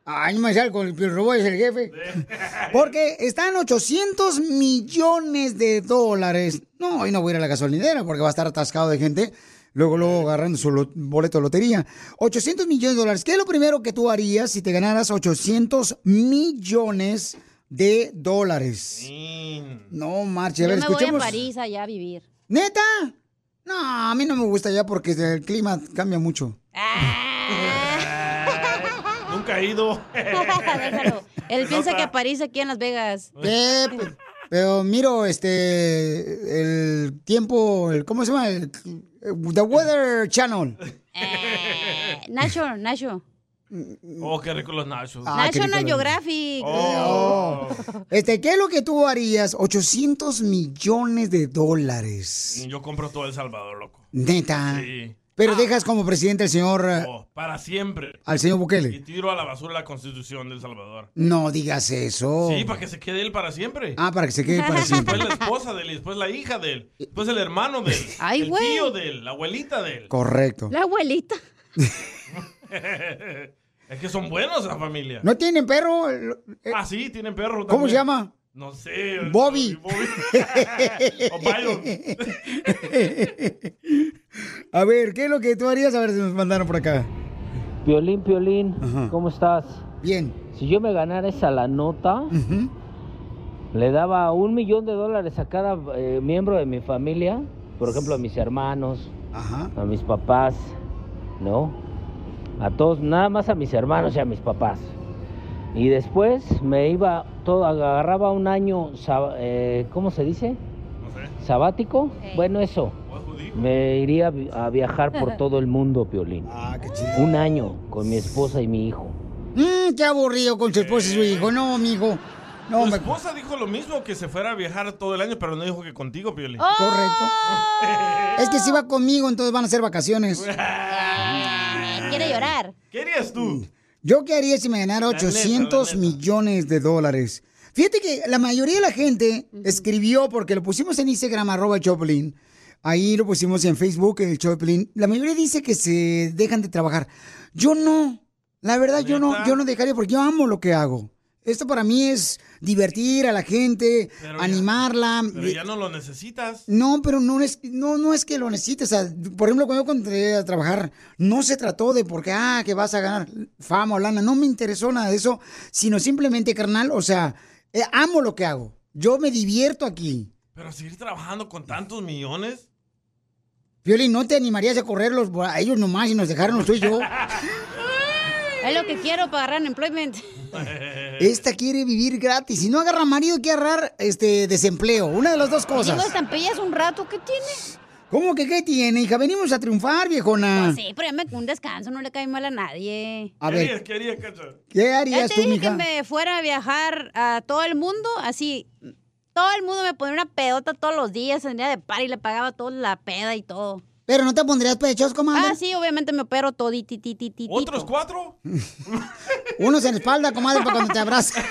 Ay, no me sale con el robot, es el jefe. Porque están 800 millones de dólares. No, hoy no voy a ir a la gasolinera porque va a estar atascado de gente. Luego, luego agarrando su boleto de lotería. 800 millones de dólares. ¿Qué es lo primero que tú harías si te ganaras 800 millones de dólares? No, marche. A Yo ver, me voy a. París allá a vivir. ¿Neta? No, a mí no me gusta ya porque el clima cambia mucho. Nunca Déjalo. Él Se piensa nota. que a París aquí en Las Vegas. ¿Qué? Pe- Pero miro, este, el tiempo, el, ¿cómo se llama? El, The Weather Channel. Eh, Nacho, Nacho. Oh, qué rico los nachos. Ah, National. Geographic. Oh. Este, ¿qué es lo que tú harías? 800 millones de dólares. Yo compro todo El Salvador, loco. Neta. Sí. Pero dejas como presidente al señor, eh, Oh, para siempre. al señor Y Bukele. tiro a la basura la constitución de El Salvador. No digas eso. Sí, para que se quede él para siempre. Ah, para que se quede para siempre. Después la esposa de él, y después la hija de él, después el hermano de él, Ay, el güey. tío de él, la abuelita de él. Correcto. La abuelita. es que son buenos la familia. ¿No tienen perro? Ah, sí, tienen perro. ¿Cómo también. se llama? No sé. Bobby. o Byron. A ver, ¿qué es lo que tú harías? A ver si nos mandaron por acá. Piolín, Piolín, ¿cómo estás? Bien. Si yo me ganara esa la nota, le daba un millón de dólares a cada eh, miembro de mi familia, por ejemplo, a mis hermanos, a mis papás, ¿no? A todos, nada más a mis hermanos y a mis papás. Y después me iba, todo, agarraba un año, sab- eh, ¿cómo se dice? ¿Sabático? Bueno, eso. Me iría a vi- a viajar por todo el mundo, Piolín. Ah, qué chido. Un año con mi esposa y mi hijo. Mmm, qué aburrido con su esposa y su hijo. No, amigo. No, Tu me... esposa dijo lo mismo, que se fuera a viajar todo el año, pero no dijo que contigo, Pioli. Oh. Correcto. Es que si va conmigo, entonces van a ser vacaciones. Quiere llorar. ¿Qué harías tú? ¿Yo qué haría si me ganara La neta, 800 la neta. millones de dólares? Fíjate que la mayoría de la gente escribió, porque lo pusimos en Instagram, arroba Choplin. Ahí lo pusimos en Facebook, el Choplin. La mayoría dice que se dejan de trabajar. Yo no. La verdad, yo no, yo no dejaría porque yo amo lo que hago. Esto para mí es divertir a la gente, Pero ya- animarla. Pero ya no lo necesitas. No, pero no es, no, no es que lo necesites. O sea, por ejemplo, cuando yo entré a trabajar, no se trató de porque, ah, que vas a ganar fama o lana. No me interesó nada de eso, sino simplemente, carnal, o sea, Eh, amo lo que hago. Yo me divierto aquí. Pero seguir trabajando con tantos millones. Violín, ¿no te animarías a correrlos a ellos nomás y nos dejaron los tuyos? Es lo que quiero para agarrar employment. Esta quiere vivir gratis. Si no agarra marido, quiere agarrar este, desempleo. Una de las dos cosas. Digo, estampillas un rato, ¿qué tiene? ¿Cómo que qué tiene, hija? Venimos a triunfar, viejona. Pues sí, pero ya me un descanso, no le cae mal a nadie. A ver. ¿Qué harías, Cacha? ¿Qué harías Ya te tú, dije mija? que me fuera a viajar a todo el mundo, así. Todo el mundo me ponía una pedota todos los días, tendría de par y le pagaba toda la peda y todo. Pero no te pondrías pechos, comadre. Ah, sí, obviamente me opero todo. ¿Otros cuatro? Unos en la espalda, comadre, para cuando te abrazan.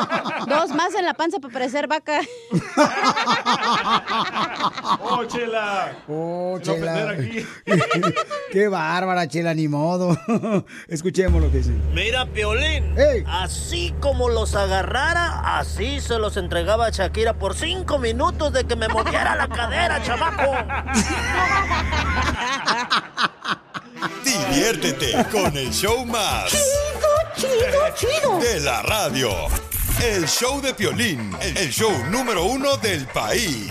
Dos más en la panza para parecer vaca. ¡Oh, chela! Oh, chela. aquí. Qué bárbara, chela, ni modo. Escuchemos lo que dice. Mira, Piolín, así como los agarrara, así se los entregaba a Shakira por cinco minutos de que me moviera la cadera, chamaco. Diviértete con el show más. Chido, chido, De la radio. El show de Piolín, el show número uno del país.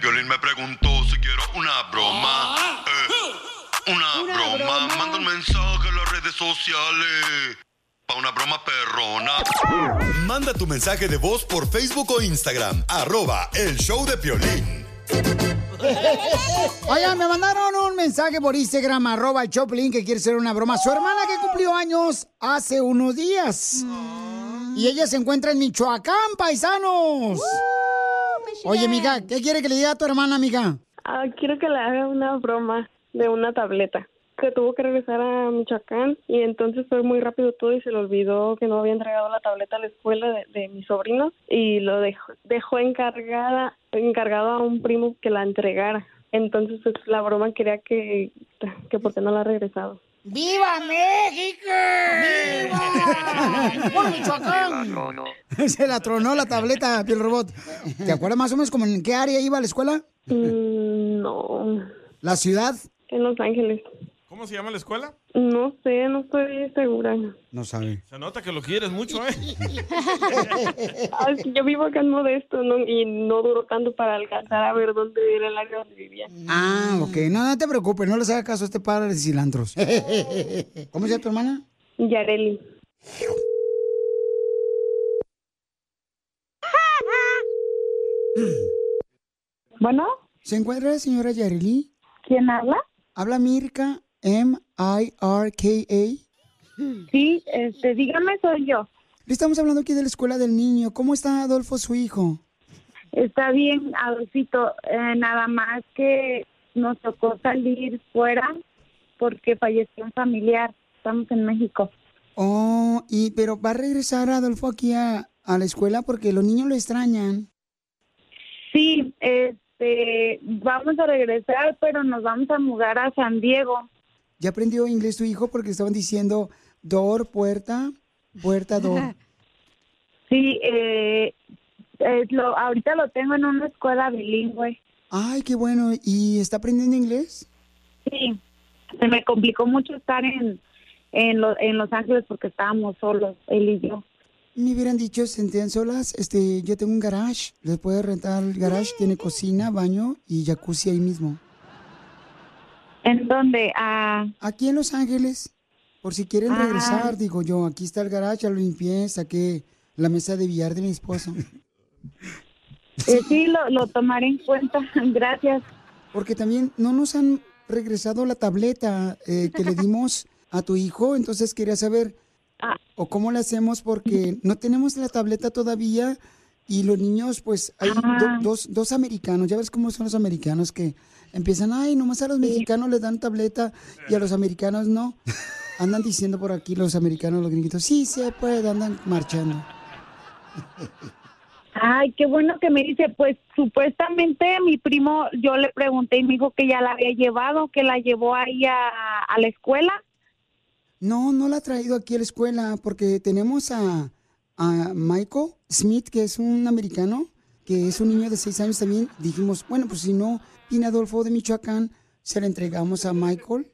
Violín me preguntó si quiero una broma. Eh, una, broma. Manda un mensaje a las redes sociales. Pa' una broma perrona. Manda tu mensaje de voz por Facebook o Instagram. Arroba el show de Piolín. Oigan, me mandaron un mensaje por Instagram, arroba el Choplin, que quiere hacer una broma. Su hermana que cumplió años hace unos días. Y ella se encuentra en Michoacán, paisanos. Oye, amiga, ¿qué quiere que le diga a tu hermana, amiga? Ah, quiero que le haga una broma de una tableta. Que tuvo que regresar a Michoacán y entonces fue muy rápido todo y se le olvidó que no había entregado la tableta a la escuela de, de mi sobrino y lo dejó, dejó encargada, encargado a un primo que la entregara. Entonces pues, la broma quería que, que por qué no la ha regresado. ¡Viva México! ¡Viva! ¡Por Michoacán! Se la tronó la tableta, piel robot. ¿Te acuerdas más o menos como en qué área iba a la escuela? Mm, no. ¿La ciudad? En Los Ángeles. ¿Cómo se llama la escuela? No sé, no estoy segura. No sabe. Se nota que lo quieres mucho, ¿eh? Ah, yo vivo acá en Modesto ¿no? y no duró tanto para alcanzar a ver dónde era el área donde vivía. Ah, ok. No, no te preocupes, no les haga caso a este par de cilantros. ¿Cómo se llama tu hermana? Yareli. Bueno. ¿Se encuentra la señora Yareli? ¿Quién habla? Habla Mirka, M-I-R-K-A. Sí, este, dígame, soy yo. Le estamos hablando aquí de la escuela del niño. ¿Cómo está Adolfo, su hijo? Está bien, Adolfito, eh, nada más que nos tocó salir fuera porque falleció un familiar. Estamos en México. Oh, y pero va a regresar Adolfo aquí a, a la escuela porque los niños lo extrañan. Sí, este, vamos a regresar, pero nos vamos a mudar a San Diego. ¿Ya aprendió inglés tu hijo? Porque estaban diciendo door, puerta, puerta, door. Sí, eh, eh, lo, ahorita lo tengo en una escuela bilingüe. Ay, qué bueno. ¿Y está aprendiendo inglés? Sí, se me complicó mucho estar en, en, lo- en Los Ángeles porque estábamos solos, él y yo. Me hubieran dicho, se sentían solas, este, yo tengo un garage, les puede rentar el garage, tiene cocina, baño y jacuzzi ahí mismo. ¿En dónde? Ah. Aquí en Los Ángeles. Por si quieren Ah. regresar, digo yo, aquí está el garage, ya lo limpié, saqué la mesa de billar de mi esposo. Eh, sí, lo, lo tomaré en cuenta. Gracias. Porque también no nos han regresado la tableta eh, que le dimos a tu hijo, entonces quería saber Ah. o cómo le hacemos porque no tenemos la tableta todavía y los niños, pues hay do- Ah. dos, dos americanos, ya ves cómo son los americanos que empiezan, ay, nomás a los mexicanos les dan tableta y a los americanos no. Andan diciendo por aquí los americanos, los gringuitos, sí se puede, andan marchando. Ay, qué bueno que me dice, pues supuestamente mi primo, yo le pregunté y me dijo que ya la había llevado, que la llevó ahí a, a la escuela. No, no la ha traído aquí a la escuela porque tenemos a, a Michael Smith, que es un americano, que es un niño de seis años también. Dijimos, bueno, pues si no Adolfo de Michoacán, se la entregamos a Michael.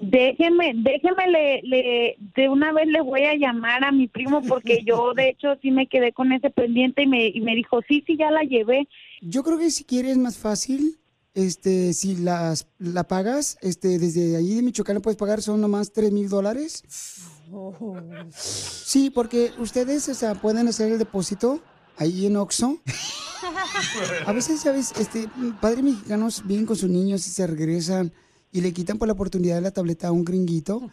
Déjeme, déjeme, le, le, de una vez le voy a llamar a mi primo porque yo de hecho sí me quedé con ese pendiente y me, y me dijo, sí, sí, ya la llevé. Yo creo que si quieres más fácil, este, si las, la pagas, este, desde ahí de Michoacán la puedes pagar, son nomás tres mil dólares. Sí, porque ustedes, o sea, pueden hacer el depósito ahí en Oxxo. A veces, ¿sabes? Este, padres mexicanos vienen con sus niños y se regresan y le quitan por la oportunidad de la tableta a un gringuito.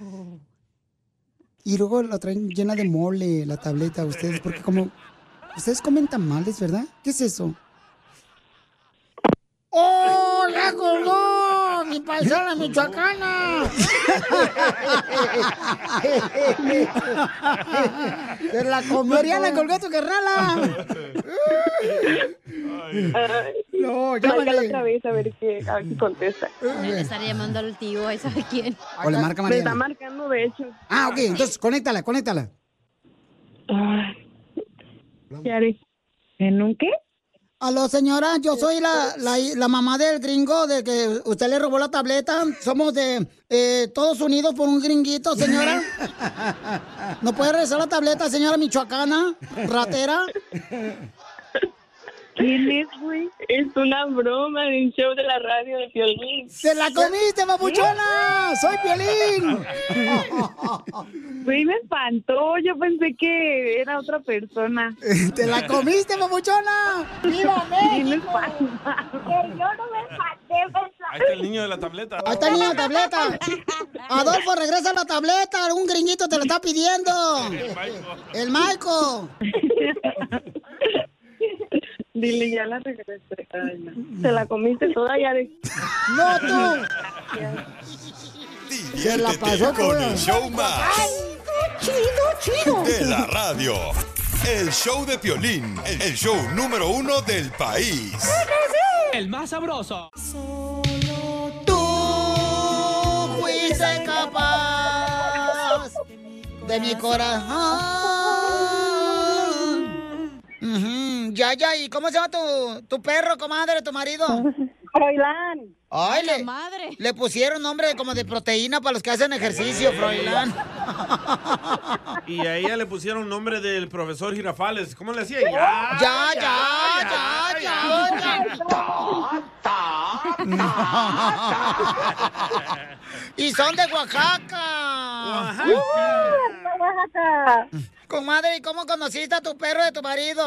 Y luego la traen llena de mole, la tableta, a ustedes, porque como... Ustedes comen tamales, ¿verdad? ¿Qué es eso? ¡Oh, ya colgó! ¡Mi paisana michoacana! ¡Se la comió! ¡Ya la colgó tu carnala! No, llámale. otra vez a ver qué, a ver si contesta. Debe estar llamando al tío, ahí sabe quién. O le marca Me Mariana. está marcando, de hecho. Ah, ok, entonces conéctala, conéctala. ¿Qué haré? ¿En un qué? Aló, señora, yo soy la, la, la mamá del gringo de que usted le robó la tableta. Somos de eh, todos unidos por un gringuito, señora. ¿No puede regresar la tableta, señora michoacana, ratera? ¿Quién es, güey? Es una broma de un show de la radio de Violín. ¡Se la comiste, papuchona! ¡Soy Piolín! Güey, me espantó. Yo pensé que era otra persona. ¡Te la comiste, papuchona! ¡Viva México! espanta. yo no me espanté, Ahí está el niño de la tableta. Ahí está el niño de tableta. Adolfo, regresa la tableta. Algún gringuito te la está pidiendo. El Maico. Dile, ya la regresé. Ay, no. ¿Te la comiste toda, Yare? ¡No, tú! Se la pasó con toda. el show más ¡Chido, chido! de la radio. El show de Piolín, el show número uno del país. El más sabroso. Tú fuiste capaz de mi corazón. Ujú. Ya, ya, ¿y cómo se llama tu, tu perro, comadre, tu marido? Froilán. Ay, le, madre. le pusieron nombre como de proteína para los que hacen ejercicio, Froilán. Y a ella le pusieron nombre del profesor Girafales. ¿Cómo le hacía? Ya, Ya, ya, ya, ya, ya. Y son de Oaxaca. Oaxaca. Comadre, ¿y cómo conociste a tu perro de tu marido?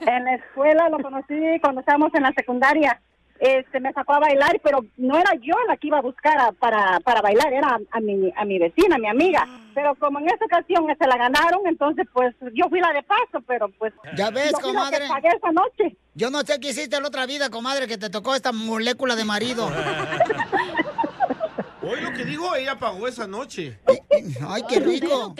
En la escuela lo conocí cuando estábamos en la secundaria. Este, me sacó a bailar, pero no era yo la que iba a buscar a- para, para bailar, era a mi, a mi vecina, a mi amiga. Pero como en esa ocasión se la ganaron, entonces pues yo fui la de paso, pero pues... Ya ves, yo fui la que comadre. pagué esa noche. Yo no sé qué hiciste en la otra vida, comadre, que te tocó esta molécula de marido. Hoy lo que digo, ella pagó esa noche. Ay, qué rico.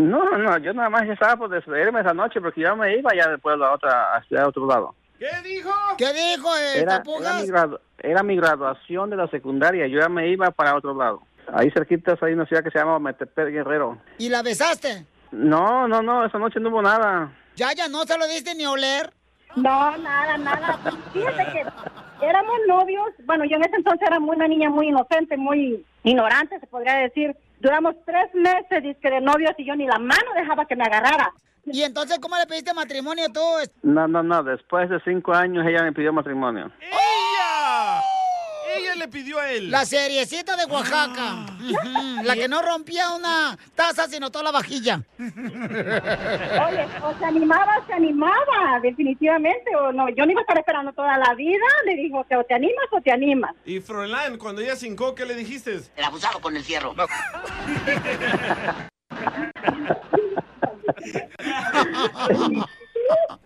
No, no, yo nada más estaba por despedirme esa noche porque yo me iba ya después a la otra, hacia otro lado. ¿Qué dijo? ¿Qué dijo, eh, Era, era, mi gradu- era mi graduación de la secundaria, yo ya me iba para otro lado. Ahí cerquita hay una ciudad que se llama Metepec Guerrero. ¿Y la besaste? No, no, no, esa noche no hubo nada. Ya, ya, no se lo diste ni a oler. No, nada, nada. Fíjate que éramos novios. Bueno, yo en ese entonces era muy, una niña muy inocente, muy ignorante, se podría decir. Duramos tres meses dizque, de novios y yo ni la mano dejaba que me agarrara. ¿Y entonces cómo le pediste matrimonio tú? No, no, no, después de cinco años ella me pidió matrimonio. ¡Ella! Ella le pidió a él. La seriecita de Oaxaca. Ujú, La que no rompía una taza, sino toda la vajilla. Oye, o se animaba, se animaba, definitivamente, o no. Yo no iba a estar esperando toda la vida. Le dijo que o te animas o te animas. Y Froilán, cuando ella se hincó, ¿qué le dijiste? El abusado con el fierro.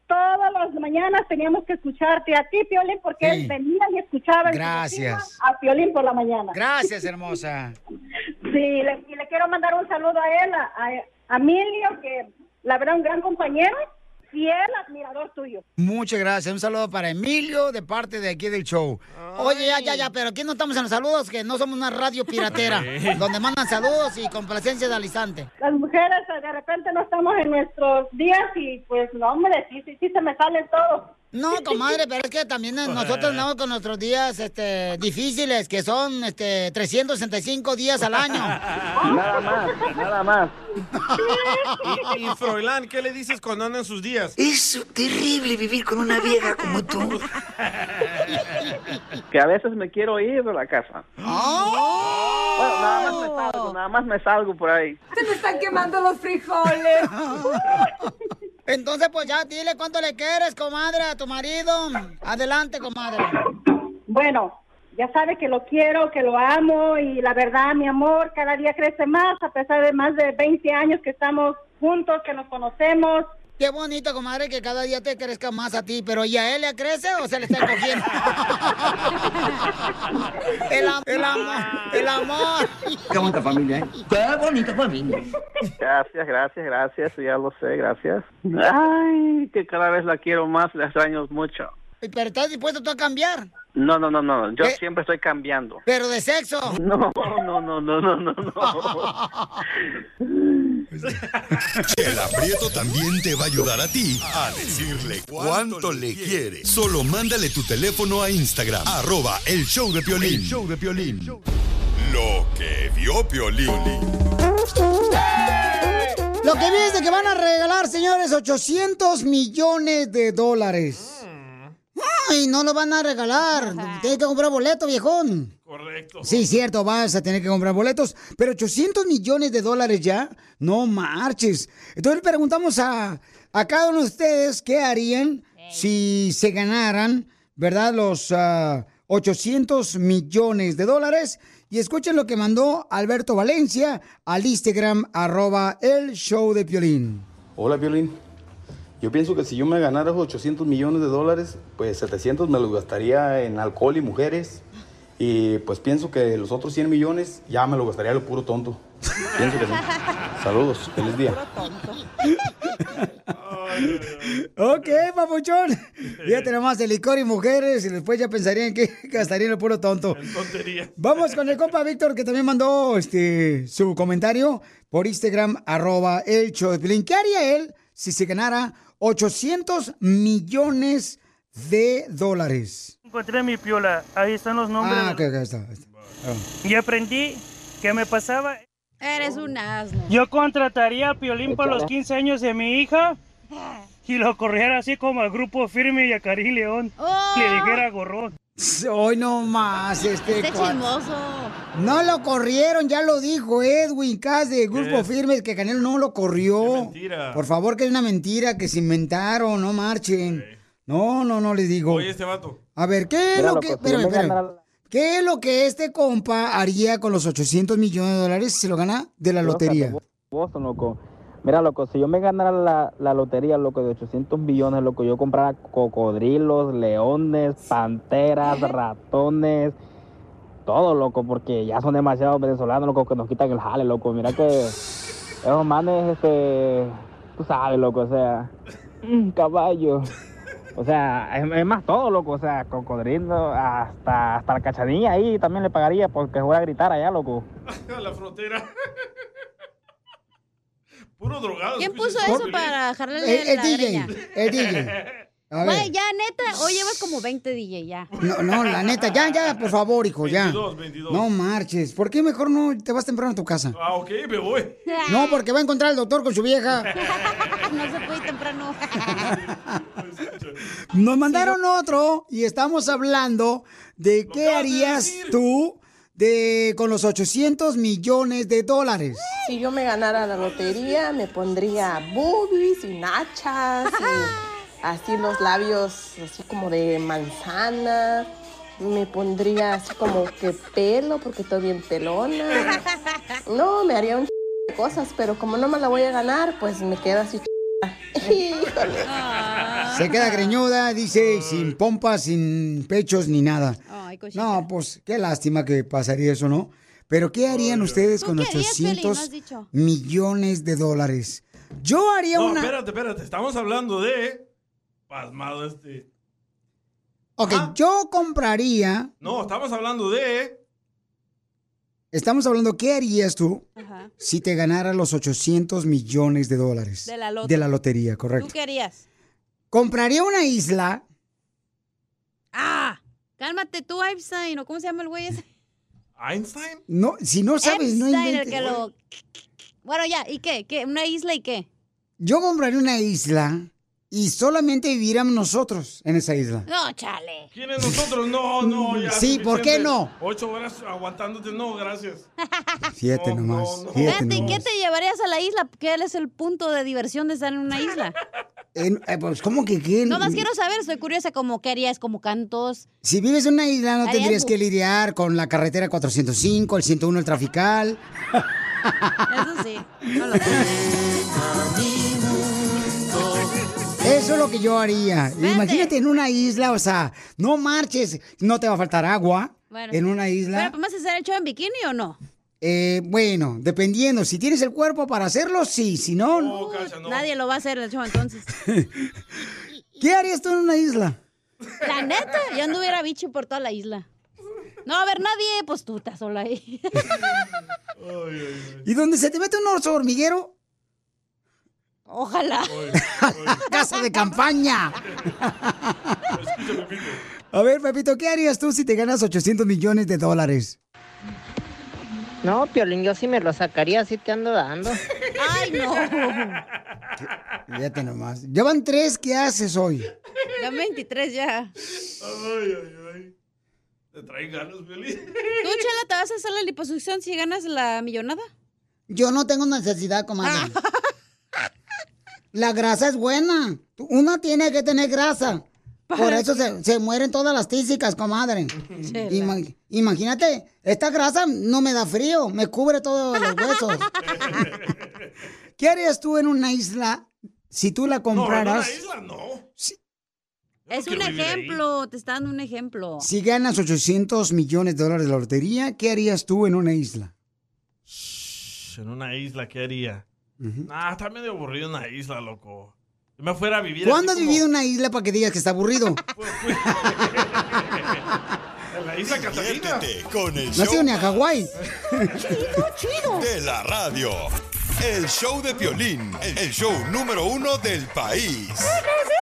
Todas las mañanas teníamos que escucharte a ti, Piolín, porque Sí. él venía y escuchaba Gracias. a Piolín por la mañana. Gracias, hermosa. Sí, le- y le quiero mandar un saludo a él, a, a- a Emilio, que la verdad un gran compañero, fiel admirador tuyo. Muchas gracias. Un saludo para Emilio de parte de aquí del show. Oye, ya, ya, ya, pero aquí no estamos en los saludos, que no somos una radio piratera, Sí. donde mandan saludos y complacencia de alistante. Las mujeres eh, de repente no estamos en nuestros días y pues no, hombre, sí, sí, sí se me sale todo. No, comadre, pero es que también nosotros andamos con nuestros días este, difíciles, que son este, 365 días al año. Nada más, nada más. Y, y Froilán, ¿qué le dices cuando andan sus días? Es terrible vivir con una vieja como tú. Que a veces me quiero ir de la casa. Bueno, nada más me salgo, nada más me salgo por ahí. Se me están quemando los frijoles. Entonces, pues ya, dile cuánto le quieres, comadre, a tu marido. Adelante, comadre. Bueno, ya sabe que lo quiero, que lo amo y la verdad, mi amor, cada día crece más a pesar de más de 20 años que estamos juntos, que nos conocemos. Qué bonito, comadre, que cada día te crezca más a ti, pero ¿y a él le crece o se le está cogiendo? el, am- el amor, el amor. Qué bonita familia, ¿eh? Qué bonita familia. Gracias, gracias, gracias, ya lo sé, gracias. Ay, que cada vez la quiero más, la extraño mucho. Pero estás dispuesto tú a cambiar, No, no, no, no, yo siempre estoy cambiando. pero de sexo. No, no, no, no, no, no, no. Chela Prieto también te va a ayudar a ti a decirle cuánto le quiere. Solo mándale tu teléfono a Instagram, arroba el show de Piolín. El show de Piolín. Lo que vio Piolín. Lo que vi es de que van a regalar, señores, 800 millones de dólares. Ay, no lo van a regalar. Tienes que comprar boleto, viejón. Correcto. Sí, cierto, vas a tener que comprar boletos. Pero 800 millones de dólares ya, no marches. Entonces le preguntamos a, a cada uno de ustedes qué harían si se ganaran, ¿verdad? Los ah, 800 millones de dólares. Y escuchen lo que mandó Alberto Valencia al Instagram, arroba el show de Piolín. Hola, Violín. Yo pienso que si yo me ganara esos 800 millones de dólares, pues 700 me los gastaría en alcohol y mujeres. Y pues pienso que los otros 100 millones ya me los gastaría lo puro tonto. Pienso que sí. Saludos, feliz día. Ok, papuchón. Fíjate nomás, el licor y mujeres, y después ya pensarían que gastarían el puro tonto. Tontería. Vamos con el compa Víctor, que también mandó este su comentario por Instagram, arroba el show de. ¿Qué haría él si se ganara 800 millones de dólares? Encontré mi piola. Ahí están los nombres. Ah, ok, ok, está. está. Y aprendí que me pasaba. Eres un asno. Yo contrataría a Piolín para los 15 años de mi hija y lo corriera así como al grupo firme y a Karim León. Le dijera gorrón. Hoy no más, este. Este chismoso. No lo corrieron, ya lo dijo Edwin Cass de Grupo ¿Qué? Firmes que Canelo no lo corrió. mentira. Por favor, que es una mentira que se inventaron, no marchen. No, no, no les digo. Oye, este vato. A ver, ¿qué es Mira, lo que espérame, espérame. ¿Qué es lo que este compa haría con los 800 millones de dólares si se lo gana de la lotería? Boston, loco. Mira, loco, si yo me ganara la, la lotería, loco, de 800 millones, loco, yo comprara cocodrilos, leones, panteras, ratones, todo, loco, porque ya son demasiados venezolanos, loco, que nos quitan el jale, loco. Mira que esos manes, este, tú sabes, loco, o sea, un caballo. O sea, es, más todo, loco, o sea, cocodrilo, hasta, hasta la cachanilla ahí también le pagaría porque voy a gritar allá, loco. A la frontera. Puro drogado. ¿Quién puso eso para jalarle El, el la DJ, greña? el DJ. A ver. Güey, ya, neta, hoy llevas como 20 DJ, ya. No, no, la neta, ya, ya, por favor, hijo, ya. 22, 22. No marches. ¿Por qué mejor no te vas temprano a tu casa? Ah, ok, me voy. No, porque va a encontrar al doctor con su vieja. no se puede ir temprano. Nos mandaron otro y estamos hablando de qué harías tú de con los 800 millones de dólares. Si yo me ganara la lotería, me pondría boobies y nachas y así los labios así como de manzana. Me pondría así como que pelo porque estoy bien pelona. No, me haría un ch- de cosas, pero como no me la voy a ganar, pues me quedo así. ch- Híjole. Se queda greñuda, dice, sin pompas, sin pechos ni nada. Ay. No, pues qué lástima que pasaría eso, ¿no? Pero ¿qué harían ustedes ¿Tú con qué harías, Piolín? No 800 has dicho. millones de dólares? Yo haría No, una... espérate, espérate. Estamos hablando de. Pasmado este. Ok, yo compraría... No, estamos hablando de. Estamos hablando, ¿qué harías tú si te ganaras los 800 millones de dólares? De la loto. De la lotería, ¿Tú correcto. qué harías? Compraría una isla. ¡Ah! Cálmate tú, Einstein, ¿o cómo se llama el güey ese? ¿Einstein? No, si no sabes, no Epstein, el inventes. que lo... Bueno, ya, ¿y qué? ¿Qué? ¿Una isla y qué? Yo compraría una isla y solamente viviríamos nosotros en esa isla. No, chale. ¿Quiénes nosotros? No, no, ya. Sí, ¿por qué no? Ocho horas aguantándote, no, gracias. Siete nomás. Siete Espérate, ¿y qué nomás. te llevarías a la isla? ¿Qué es el punto de diversión de estar en una isla? En- eh, pues, ¿cómo que qué? No más quiero saber, estoy curiosa, como qué harías, como cantos. Si vives en una isla, no tendrías que lidiar con la carretera 405, el 101, el trafical. Eso sí. No lo Eso es lo que yo haría. Imagínate en una isla, o sea, no marches, no te va a faltar agua Bueno. en una isla. Bueno, ¿podemos hacer el show en bikini o no? Eh, bueno, dependiendo, si tienes el cuerpo para hacerlo, sí, si no, no. Nadie lo va a hacer el show entonces. ¿Qué harías tú en una isla? La neta, yo anduviera bicho por toda la isla. No a haber nadie, pues tú estás sola ahí. ¿Y donde se te mete un oso hormiguero? Ojalá. Casa de campaña. A ver, Pepito, ¿qué harías tú si te ganas 800 millones de dólares? No, Piolín, yo sí me lo sacaría, así te ando dando. Ay, no. Fíjate nomás. Llevan tres, ¿qué haces hoy? Ya 23 ya. Ay, ay, ay. Te trae ganas, Piolín. ¿Tú, Chela, te vas a hacer la liposucción si ganas la millonada? Yo no tengo necesidad, comadre. La grasa es buena. Uno tiene que tener grasa. Por ¿Para eso se, se mueren todas las tísicas, comadre. Ima- imagínate, esta grasa no me da frío, me cubre todos los huesos. ¿Qué harías tú en una isla si tú la compraras? isla no. Es un ahí. ejemplo, te está dando un ejemplo. Si ganas 800 millones de dólares de la lotería, ¿qué harías tú en una isla? Shh, En una isla, ¿qué haría? Ah, está medio aburrido una isla, loco. Me fuera a vivir ¿Cuándo has como- vivido en una isla para que digas que está aburrido? En la isla Catalina. Con el No show ni a Hawái. de la radio. El show de Piolín, el show número uno del país.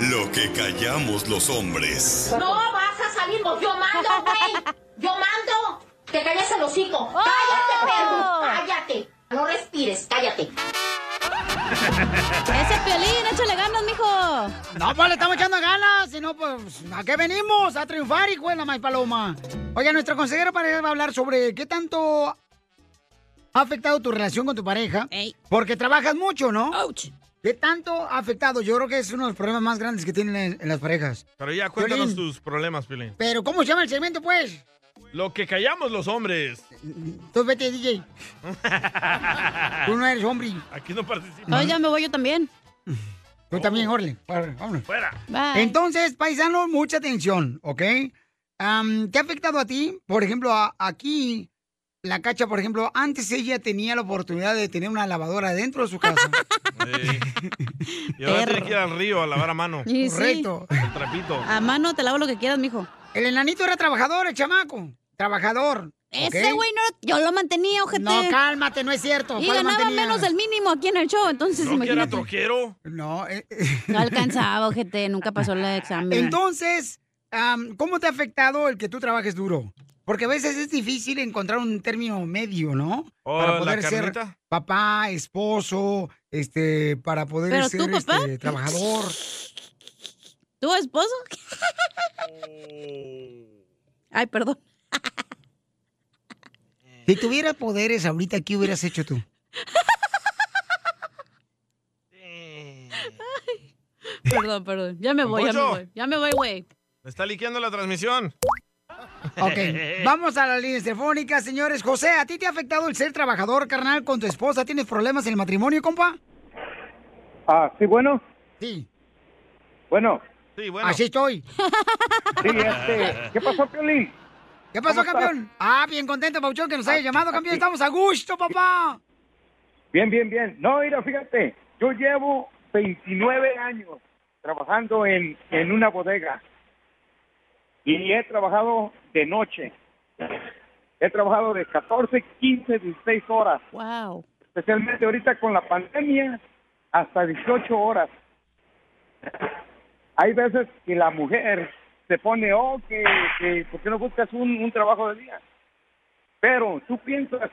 Lo que callamos los hombres. No vas a salir, vos. yo mando, güey. Yo mando. Te calles el hocico. Cállate, perro. Cállate. No respires, cállate. Ese Piolín, échale ganas, mijo. No, pues le estamos echando ganas, si no, pues, ¿a qué venimos? A triunfar, hijo de la maíz paloma. Oye, nuestro consejero pareja va a hablar sobre qué tanto ha afectado tu relación con tu pareja. Porque trabajas mucho, ¿no? ¿Qué tanto ha afectado? Yo creo que es uno de los problemas más grandes que tienen en, en las parejas. Pero ya cuéntanos Piolín. tus problemas, Pilín. Pero, ¿cómo se llama el segmento, pues? Lo que callamos los hombres. Tú vete, DJ. Tú no eres hombre. Aquí no participas. No, ya me voy yo también. Tú también, Orle. Vámonos. Fuera. Bye. Entonces, paisano, mucha atención, ¿ok? Am, ¿Te ha afectado a ti? Por ejemplo, a- aquí, la cacha, por ejemplo, antes ella tenía la oportunidad de tener una lavadora dentro de su casa. Y ahora tiene que ir al río a lavar a mano. Y sí. Correcto. El trapito. A mano te lavo lo que quieras, mijo. El enanito era trabajador, el chamaco. Trabajador. Ese güey no, yo lo mantenía, ojete. No, cálmate, no es cierto. Y ¿Cuál ganaba menos del mínimo aquí en el show, entonces ¿No que era imagínate. troquero? No, eh, No alcanzaba, ojete, nunca pasó el examen. Entonces, ¿cómo te ha afectado el que tú trabajes duro? Porque a veces es difícil encontrar un término medio, ¿no? Oh, para ¿la poder ser papá, esposo, este, para poder ¿Pero ser tú, papá? este, trabajador. ¿Tu esposo? Ay, perdón. Si tuvieras poderes ahorita, ¿qué hubieras hecho tú? Perdón, perdón. Ya me voy, ya me voy. Ya me voy, güey. Me está liqueando la transmisión. Ok, vamos a las líneas telefónicas, señores. José, ¿a ti te ha afectado el ser trabajador, carnal, con tu esposa? ¿Tienes problemas en el matrimonio, compa? Ah, sí, bueno. Sí. Bueno. Sí, Así estoy. Sí, este, ¿qué pasó, Piolín? ¿Qué pasó, ¿Cómo campeón? Ah, bien contento, Pauchón, que nos haya llamado, campeón. Estamos a gusto, papá. Bien, bien, bien. No, mira, fíjate, yo llevo 29 años trabajando en, en una bodega y he trabajado de noche. He trabajado de 14, 15, 16 horas. Wow. Especialmente ahorita con la pandemia, hasta 18 horas. Hay veces que la mujer se pone, oh, que, que ¿por qué no buscas un, un trabajo de día? Pero tú piensas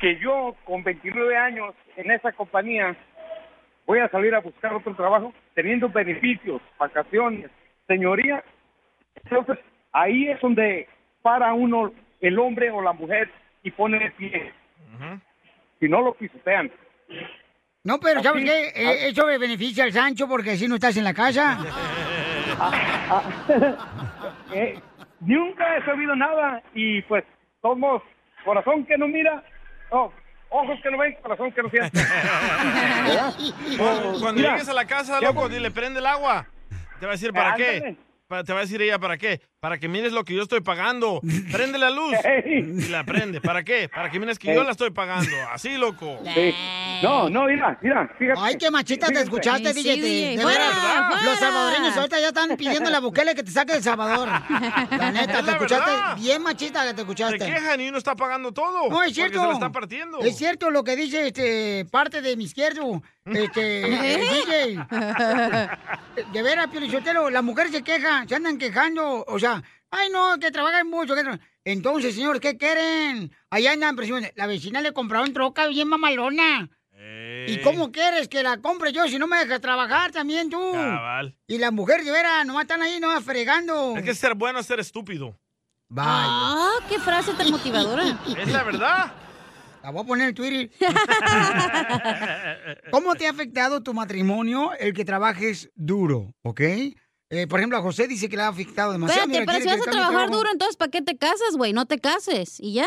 que yo con 29 años en esa compañía voy a salir a buscar otro trabajo teniendo beneficios, vacaciones, señoría. Entonces ahí es donde para uno el hombre o la mujer y pone el pie. Si no lo pisotean. No, pero ¿sabes Así- qué? Eh, eso le beneficia al Sancho porque así no estás en la casa. Eh, nunca he sabido nada y pues somos corazón que no mira, no, ojos que no ven, corazón que no siente. Cuando, cuando Mira, llegues a la casa, loco, dile, prende el agua. Te va a decir, ¿para qué? Te va a decir ella, ¿para qué? Para que mires lo que yo estoy pagando. Prende la luz. Y la prende. ¿Para qué? Para que mires que yo la estoy pagando. Así, loco. Sí. No, no, mira, mira, fíjate. Ay, qué machista te escuchaste, Sí, DJ. sí, de veras, los salvadoreños ahorita ya están pidiéndole a Bukele que te saque del Salvador. La neta, Es te la escuchaste verdad. bien machista que te Se escuchaste. quejan y uno está pagando todo. No, es cierto. se la está partiendo. Es cierto lo que dice este parte de mi izquierdo, este el DJ. De veras, Piolichotelo, las mujeres se quejan, se andan quejando, o sea, ay no, que trabajan mucho. que tra- Entonces, señor, ¿qué quieren? Allá andan presionando. La vecina le compraron troca bien mamalona. ¿Y cómo quieres que la compre yo si no me dejas trabajar también tú? Cabal. Y las mujeres, de veras, nomás están ahí, nomás fregando. Es que ser bueno es ser estúpido. Ah, qué frase tan motivadora. Es la verdad. La voy a poner en Twitter. ¿Cómo te ha afectado tu matrimonio el que trabajes duro, ok? Eh, por ejemplo, a José dice que le ha afectado demasiado. Espérate, Mira, pero si vas que a trabajar duro, entonces ¿para qué te casas, güey? No te cases y ya.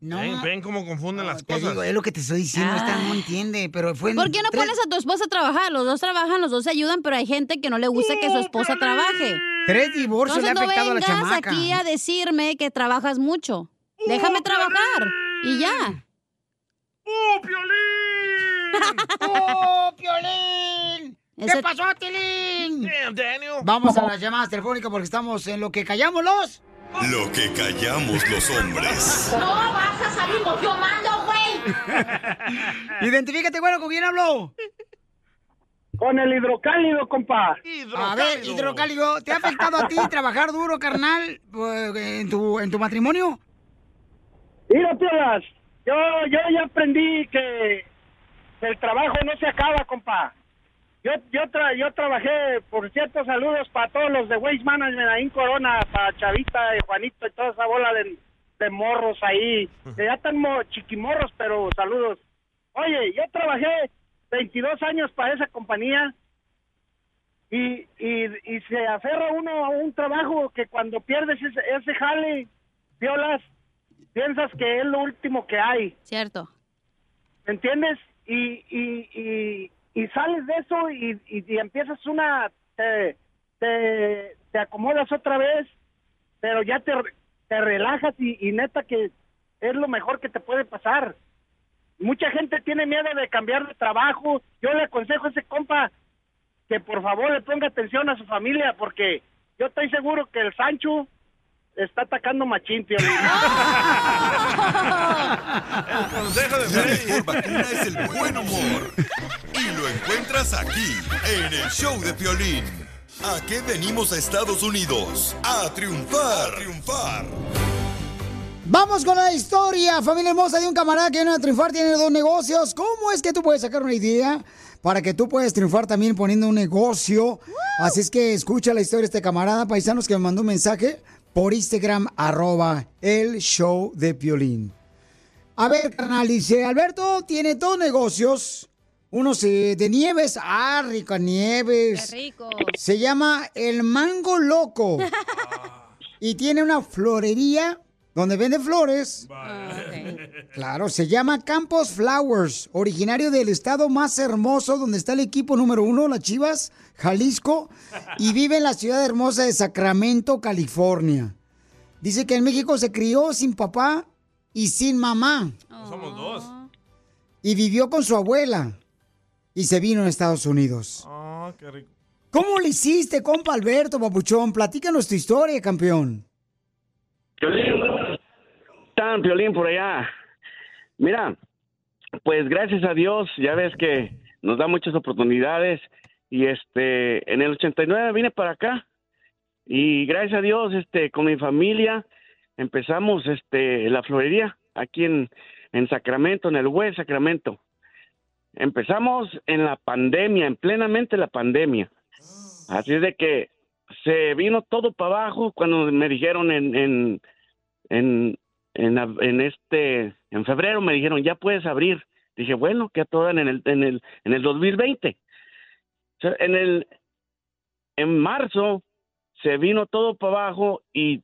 No, Ven, ven cómo confunden las cosas. digo, es lo que te estoy diciendo, esta no entiende, pero fue en ¿Por qué no tres- pones a tu esposa a trabajar? Los dos trabajan, los dos se ayudan, pero hay gente que no le gusta que su esposa trabaje. Tres divorcios le ha Entonces no afectado a la vengas chamaca. aquí a decirme que trabajas mucho. Déjame trabajar y ya. ¡Oh, Piolín! ¡Oh, Piolín! ¿Qué Ese- pasó, Tilín? Damn, Daniel. Vamos a las llamadas telefónicas porque estamos en lo que callamos los... Lo que callamos los hombres. No vas a salir, yo mando, güey. Identifícate, bueno, ¿con quién hablo? Con el hidrocálido, compa. A ver, hidrocálido, ¿te ha afectado a ti trabajar duro, carnal, pues, en tu, en tu matrimonio? Mira, Piolas, yo, yo ya aprendí que el trabajo no se acaba, compa. Yo yo tra- yo trabajé, por cierto, saludos para todos los de Waste Management ahí en Corona, para Chavita y Juanito y toda esa bola de, de morros ahí. Que ya están mo- chiquimorros, pero saludos. Oye, yo trabajé 22 años para esa compañía y, y, y se aferra uno a un trabajo que cuando pierdes ese, ese jale, violas, piensas que es lo último que hay. Cierto. ¿Me entiendes? Y, y, y, y sales de eso y, y, empiezas una, te, te, te acomodas otra vez, pero ya te, te relajas y, y neta que es lo mejor que te puede pasar. Mucha gente tiene miedo de cambiar de trabajo. Yo le aconsejo a ese compa que por favor le ponga atención a su familia porque yo estoy seguro que el Sancho está atacando machín, Piolín. El consejo de La Freddy. mejor vacuna es el buen humor. Y lo encuentras aquí, en el show de Piolín. ¿A qué venimos a Estados Unidos? A triunfar. A triunfar. Vamos con la historia, familia hermosa, de un camarada que viene a triunfar, tiene dos negocios. ¿Cómo es que tú puedes sacar una idea para que tú puedas triunfar también poniendo un negocio? Así es que escucha la historia de este camarada, paisanos, que me mandó un mensaje por Instagram, arroba el show de Piolín. A ver, carnal, dice, Alberto tiene dos negocios. Unos eh, de nieves, ah, rico, nieves. Qué rico. Se llama El Mango Loco. y tiene una florería donde vende flores. Claro, se llama Campos Flowers, originario del estado más hermoso donde está el equipo número uno, las Chivas, Jalisco, y vive en la ciudad hermosa de Sacramento, California. Dice que en México se crió sin papá y sin mamá Somos dos. y vivió con su abuela y se vino a Estados Unidos. Ah, qué rico. ¿Cómo le hiciste, compa Alberto Papuchón? Platícanos tu historia, campeón. Tan violín por allá. Mira, pues gracias a Dios, ya ves que nos da muchas oportunidades y este en el 89 vine para acá y gracias a Dios este con mi familia empezamos este la florería aquí en en Sacramento, en el West Sacramento. Empezamos en la pandemia, en plenamente la pandemia. Así es de que se vino todo para abajo cuando me dijeron en, en, en, en, en este, en febrero me dijeron, ya puedes abrir. Dije, bueno, que a toda en el, en el, en el 2020. En el, en marzo se vino todo para abajo y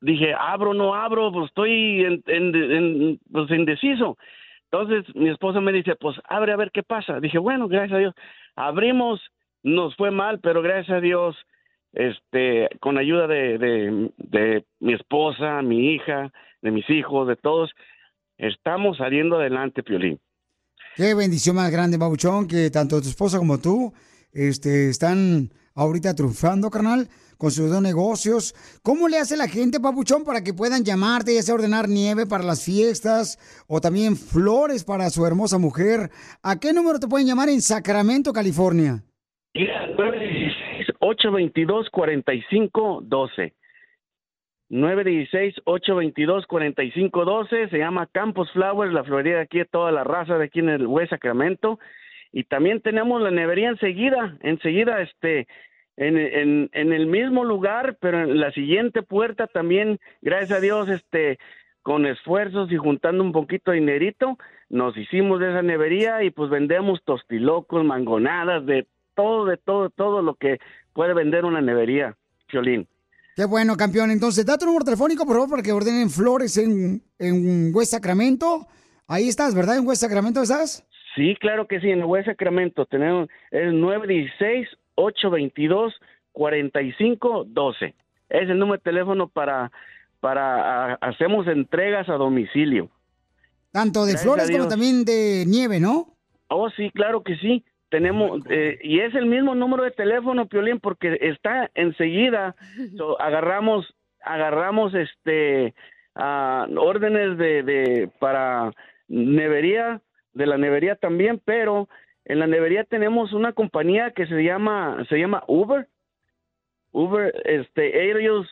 dije, abro, no abro, pues estoy en, pues indeciso. Entonces mi esposa me dice, pues abre a ver qué pasa. Dije, bueno, gracias a Dios. Abrimos, nos fue mal, pero gracias a Dios, este, con ayuda de, de mi esposa, mi hija, de mis hijos, de todos, estamos saliendo adelante, Piolín. Qué bendición más grande, Papuchón, que tanto tu esposa como tú este, están ahorita triunfando, carnal, con sus dos negocios. ¿Cómo le hace la gente, Papuchón, para que puedan llamarte, ya sea ordenar nieve para las fiestas o también flores para su hermosa mujer? ¿A qué número te pueden llamar en Sacramento, California? 822-4512. 916-822-4512. Se llama Campos Flowers, la florería aquí de toda la raza de aquí en el West Sacramento. Y también tenemos la nevería enseguida, enseguida, este, en, en, en el mismo lugar, pero en la siguiente puerta también, gracias a Dios, este, con esfuerzos y juntando un poquito de dinerito, nos hicimos de esa nevería y pues vendemos tostilocos, mangonadas, de todo, de todo, todo lo que puede vender una nevería, Piolín. Qué bueno, campeón. Entonces, da tu número telefónico, por favor, para que ordenen flores en, en West Sacramento. Ahí estás, ¿verdad? ¿En West Sacramento estás? Sí, claro que sí, en West Sacramento tenemos el 916-822-4512. Es el número de teléfono para, para, hacemos entregas a domicilio. Tanto de Gracias flores como también de nieve, ¿no? Oh, sí, claro que sí. Tenemos, eh, y es el mismo número de teléfono, Piolín, porque está enseguida. So, agarramos, agarramos este ah, órdenes de, de para nevería, de la nevería también, pero en la nevería tenemos una compañía que se llama, se llama Uber. Uber, este, ellos,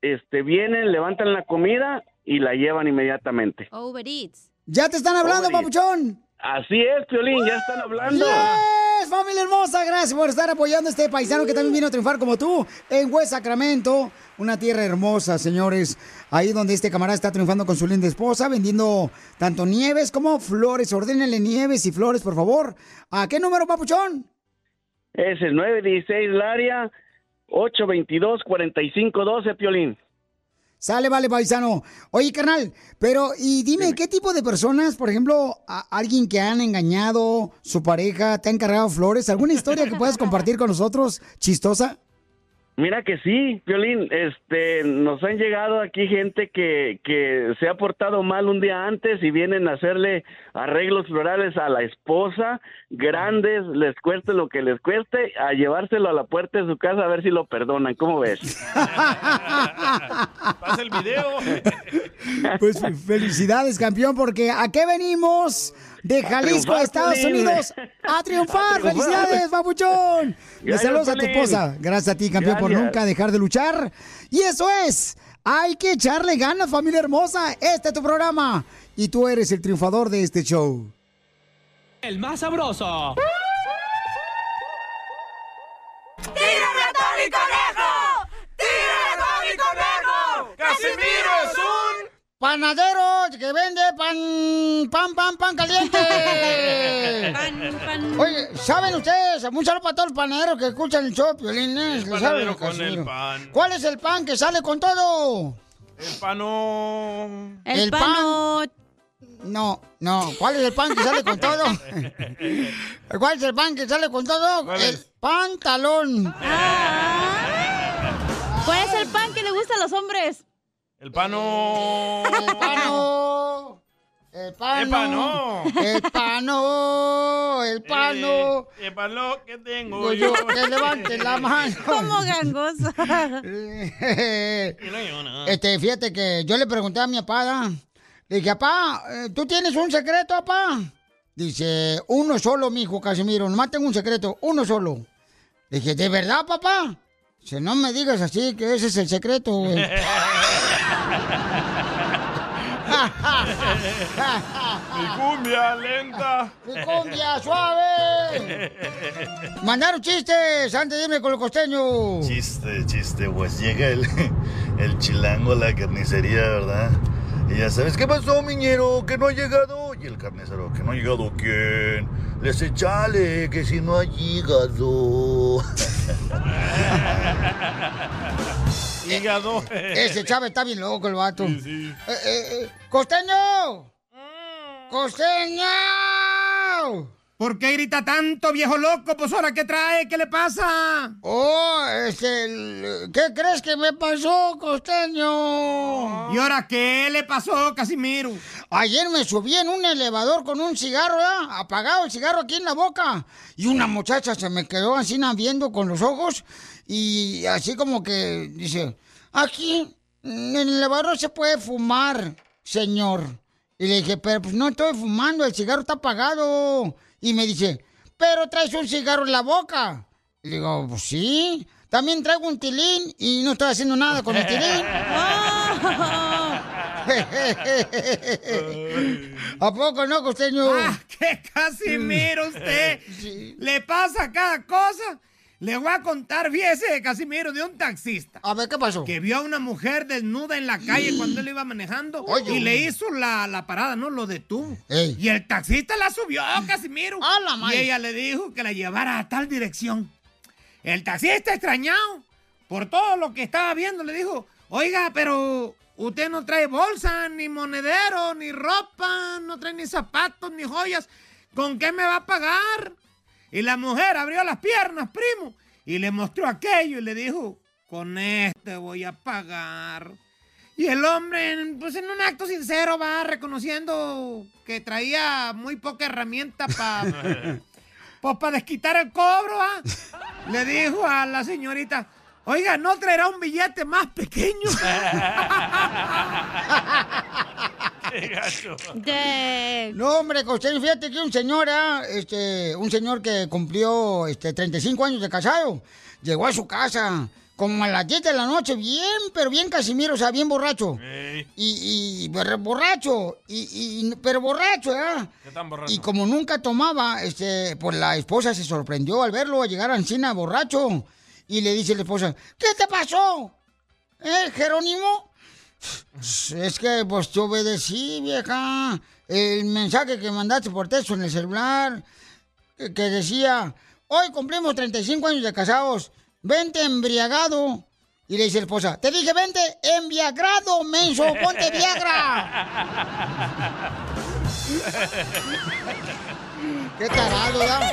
este, vienen, levantan la comida y la llevan inmediatamente. Uber Eats. Ya te están hablando, Uber Eats. papuchón. Así es, Piolín, ya están hablando. ¡Yes! Familia hermosa, gracias por estar apoyando a este paisano que también vino a triunfar como tú en West Sacramento, una tierra hermosa, señores. Ahí donde este camarada está triunfando con su linda esposa, vendiendo tanto nieves como flores. Ordénenle nieves y flores, por favor. ¿A qué número, papuchón? Es el 916 Laria 822-4512, Piolín. Sale, vale, paisano. Oye, carnal, pero y dime, ¿qué tipo de personas, por ejemplo, a- alguien que han engañado, su pareja, te ha encargado flores? ¿Alguna historia que puedas compartir con nosotros, chistosa? Mira que sí, Piolín, este, nos han llegado aquí gente que, que se ha portado mal un día antes y vienen a hacerle arreglos florales a la esposa, grandes, les cueste lo que les cueste, a llevárselo a la puerta de su casa a ver si lo perdonan, ¿cómo ves? Pasa el video. Pues felicidades, campeón, porque ¿a qué venimos? De Jalisco a Estados. Unidos a triunfar. A. ¡Felicidades, papuchón! Le Gracias, saludos a tu esposa. Gracias a ti, campeón, por nunca dejar de luchar. Y eso es, hay que echarle ganas, familia hermosa. Este es tu programa y tú eres el triunfador de este show. El más sabroso. ¡Tírame a Tony Conejo! ¡Tírame a Tony Conejo! ¡Casimiro. Panadero que vende pan, pan, pan, pan caliente. Pan, pan. Oye, ¿saben ustedes? Un saludo para todos los panaderos que escuchan el show, Piolín, ¿eh? El ¿Le saben, panadero con Casimiro? el pan. ¿Cuál es el pan que sale con todo? El pano... El, pan- pano. No, no. ¿Cuál es el pan que sale con todo? ¿Cuál es el pan que sale con todo? ¿Cuál el es? pantalón. ¿Cuál es el pan que le gusta a los hombres? El pano... El pano. El pano. El pano. El pano. El pano. Eh, el que tengo Digo yo. yo, que levante la mano. Como gangosa. Y no hay una. Este, fíjate que yo le pregunté a mi papá, le dije, papá, eh, ¿tú tienes un secreto, papá? Dice, uno solo, mijo, Casimiro, nomás tengo un secreto, uno solo. Le dije, ¿de verdad, papá? Dice, no me digas así, que ese es el secreto, güey. Mi cumbia lenta. ¡Mi cumbia suave! Mandaron chistes antes de irme con el costeño. Chiste, chiste, pues llega el, el chilango a la carnicería, ¿verdad? Y ya sabes, ¿qué pasó, miñero? ¿Que no ha llegado? Y el carnicero, ¿que no ha llegado quién? Les echale, que si no ha llegado. Hígado. Ese Chávez está bien loco, el vato. Eh, eh, eh, ¡Costeño! ¡Costeño! ¿Por qué grita tanto, viejo loco? Pues ahora, ¿qué trae? ¿Qué le pasa? Oh, este, el- ¿qué crees que me pasó, costeño? ¿Y ahora qué le pasó, Casimiro? Ayer me subí en un elevador con un cigarro, ¿verdad? apagado el cigarro aquí en la boca. Y una muchacha se me quedó así viendo con los ojos y así como que dice, aquí en el elevador se puede fumar, señor. Y le dije, pero pues no estoy fumando, el cigarro está apagado. Y me dice, pero traes un cigarro en la boca. Y le digo, pues sí, también traigo un tilín y no estoy haciendo nada con el tilín. ¿A poco no, costeño? ¡Ah, qué Casimiro usted! Le pasa cada cosa. Le voy a contar, fíjese, Casimiro, de un taxista. A ver, ¿qué pasó? Que vio a una mujer desnuda en la calle cuando él iba manejando y le hizo la, la parada, ¿no? Lo detuvo. Y el taxista la subió, Casimiro. y madre! ella le dijo que la llevara a tal dirección. El taxista extrañado por todo lo que estaba viendo le dijo, oiga, pero usted no trae bolsa, ni monedero, ni ropa, no trae ni zapatos, ni joyas. ¿Con qué me va a pagar? Y la mujer abrió las piernas, primo, y le mostró aquello y le dijo, con este voy a pagar. Y el hombre, pues en un acto sincero, va reconociendo que traía muy poca herramienta para pues, para desquitar el cobro, ¿ah? Le dijo a la señorita, oiga, ¿no traerá un billete más pequeño? No, hombre, costeño, fíjate que un señor, ah, este, un señor que cumplió este, 35 años de casado, llegó a su casa como a las 10 de la noche, bien, pero bien Casimiro, o sea, bien borracho. Y, y borra- borracho, y, y- pero borracho, ¿eh? ¿Qué tan borracho? Y como nunca tomaba, este, pues la esposa se sorprendió al verlo a llegar a Encina borracho. Y le dice la esposa, ¿qué te pasó? ¿Eh, Jerónimo? Es que, pues, te obedecí, vieja. El mensaje que mandaste por texto en el celular, que, que decía, hoy cumplimos 35 años de casados, vente embriagado. Y le dice la esposa, te dije, vente embriagado, menso, ponte Viagra. Qué tarado, ¿verdad?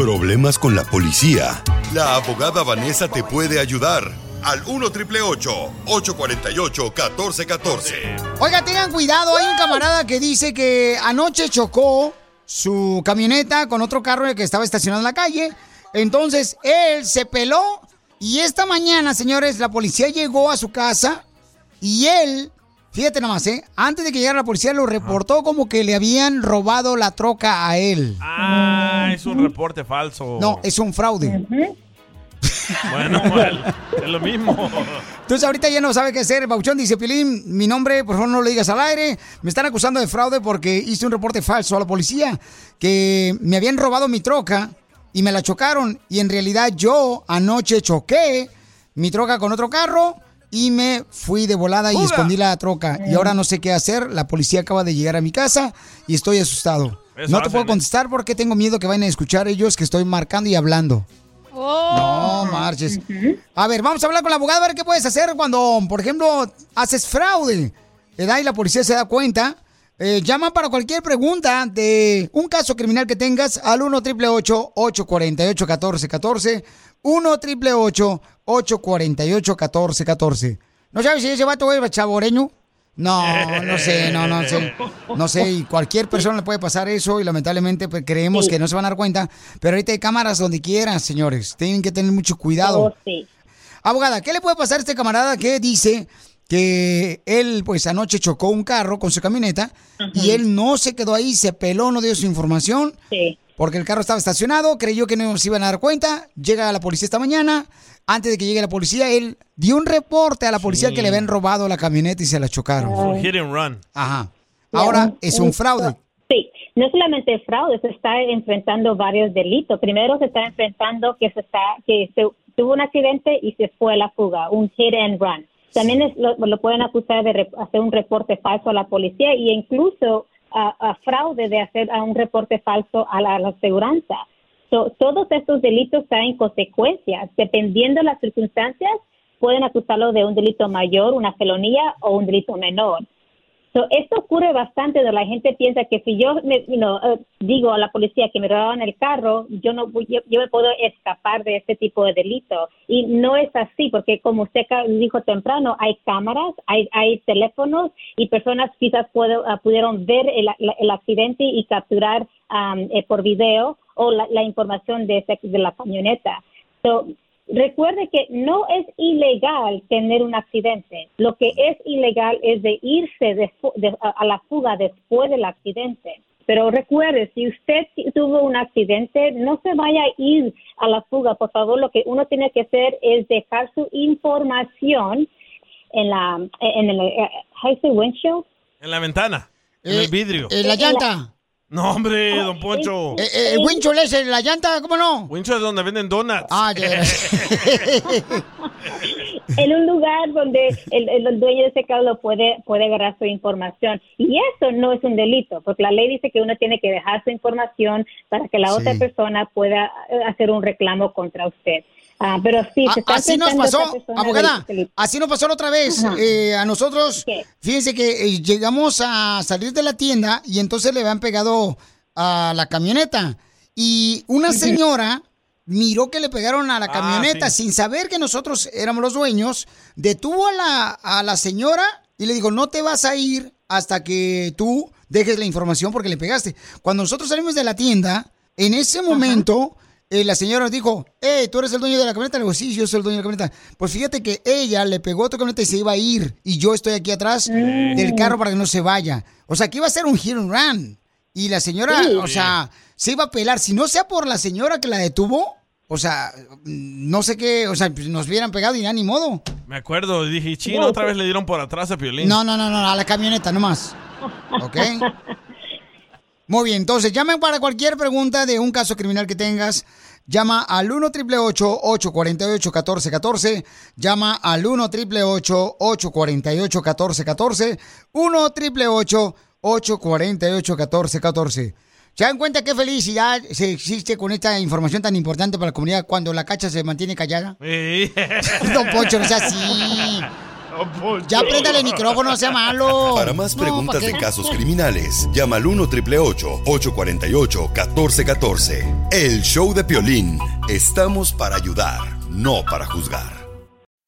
Problemas con la policía. La abogada Vanessa te puede ayudar. Al 1 848 1414 Oiga, tengan cuidado, hay un camarada que dice que anoche chocó su camioneta con otro carro que estaba estacionado en la calle. Entonces él se peló y esta mañana, señores, la policía llegó a su casa y él, fíjate nomás, ¿eh? antes de que llegara la policía lo reportó como que le habían robado la troca a él. Ah, es un reporte falso. No, es un fraude. Bueno, well, es lo mismo. Entonces ahorita ya no sabe qué hacer. Bauchón dice, Pilín, mi nombre, por favor no lo digas al aire. Me están acusando de fraude porque hice un reporte falso a la policía que me habían robado mi troca y me la chocaron. Y en realidad yo anoche choqué mi troca con otro carro y me fui de volada y ¡Fuga! escondí la troca. Y ahora no sé qué hacer. La policía acaba de llegar a mi casa y estoy asustado. Eso no te hacen, puedo ¿eh? contestar porque tengo miedo que vayan a escuchar ellos que estoy marcando y hablando. No marches. A ver, vamos a hablar con la abogada a ver qué puedes hacer cuando, por ejemplo, haces fraude. ¿verdad? Y la policía se da cuenta. Eh, llama para cualquier pregunta de un caso criminal que tengas al 1 888 848 1414 1 888 848 1414 ¿No sabes si ese vato es chaboreño? No, no sé, no, no sé. No sé, y cualquier persona le puede pasar eso y lamentablemente pues, creemos que no se van a dar cuenta. Pero ahorita hay cámaras donde quieran, señores. Tienen que tener mucho cuidado. Oh, sí. Abogada, ¿qué le puede pasar a este camarada que dice que él, pues anoche chocó un carro con su camioneta y él no se quedó ahí, se peló, no dio su información? Sí. Porque el carro estaba estacionado, creyó que no se iban a dar cuenta, llega la policía esta mañana, antes de que llegue la policía, él dio un reporte a la policía Sí. que le habían robado la camioneta y se la chocaron. Hit and run. Ajá. Ahora es un fraude. Sí, no solamente fraude, se está enfrentando varios delitos. Primero se está enfrentando que se está que se tuvo un accidente y se fue a la fuga, un hit and run. También es- lo, lo pueden acusar de re- hacer un reporte falso a la policía e incluso a, a fraude de hacer a un reporte falso a la, a la aseguranza. So, todos estos delitos traen consecuencias. Dependiendo de las circunstancias, pueden acusarlo de un delito mayor, una felonía o un delito menor. So, esto ocurre bastante de la gente piensa que si yo me, you know, eh, digo a la policía que me robaron el carro, yo no yo, yo me puedo escapar de este tipo de delito y no es así porque como usted dijo temprano hay cámaras, hay, hay teléfonos y personas quizás puedo- ah, pudieron ver el, el accidente y capturar am, eh, por video o la, la información de, ese- de la camioneta. So, Recuerde que no es ilegal tener un accidente. Lo que es ilegal es de irse de a, la fuga después del accidente. Pero recuerde, si usted tuvo un accidente, no se vaya a ir a la fuga. Por favor, lo que uno tiene que hacer es dejar su información en la en el eh, say windshield. En la ventana. En el vidrio. En la llanta. No, hombre, don Poncho. Eh, eh, el winchol es en la llanta, ¿cómo no? Wincho es donde venden donuts. Ah, ya. en un lugar donde el, el- dueño de ese carro puede, puede agarrar su información. Y eso no es un delito, porque la ley dice que uno tiene que dejar su información para que la Sí. otra persona pueda eh, hacer un reclamo contra usted. Ah, pero sí, se está A- así nos pasó, abogada. Así nos pasó la otra vez. Ajá. eh, a nosotros, ¿Qué? fíjense que eh, llegamos a salir de la tienda y entonces le habían pegado a la camioneta. Y una señora miró que le pegaron a la Ah, camioneta sí. sin saber que nosotros éramos los dueños, detuvo a la, a la señora y le dijo, no te vas a ir hasta que tú dejes la información porque le pegaste. Cuando nosotros salimos de la tienda, en ese momento... eh, la señora nos dijo, hey, ¿tú eres el dueño de la camioneta? Le digo, sí, yo soy el dueño de la camioneta. Pues fíjate que ella le pegó a tu camioneta y se iba a ir. Y yo estoy aquí atrás del carro para que no se vaya. O sea, que iba a ser un hit and run. Y la señora, Sí. o sea, se iba a pelar. Si no sea por la señora que la detuvo, o sea, no sé qué, o sea, pues nos hubieran pegado y ya ni modo. Me acuerdo, dije, chino, otra vez le dieron por atrás a Piolín. No, no, no, no, a la camioneta nomás. ¿Ok? Muy bien, entonces llamen para cualquier pregunta de un caso criminal que tengas. Llama al 1 888 848 1414 Llama al 1 888 848 1414 1 888 848 1414 ¿Se dan cuenta qué felicidad se existe con esta información tan importante para la comunidad cuando la cacha se mantiene callada? Don Poncho, no sea así. Ya préndale el micrófono, no sea malo. Para más No, preguntas ¿pa' qué? de casos criminales, llama al 1 888 848 1414 El show de Piolín. Estamos para ayudar, no para juzgar.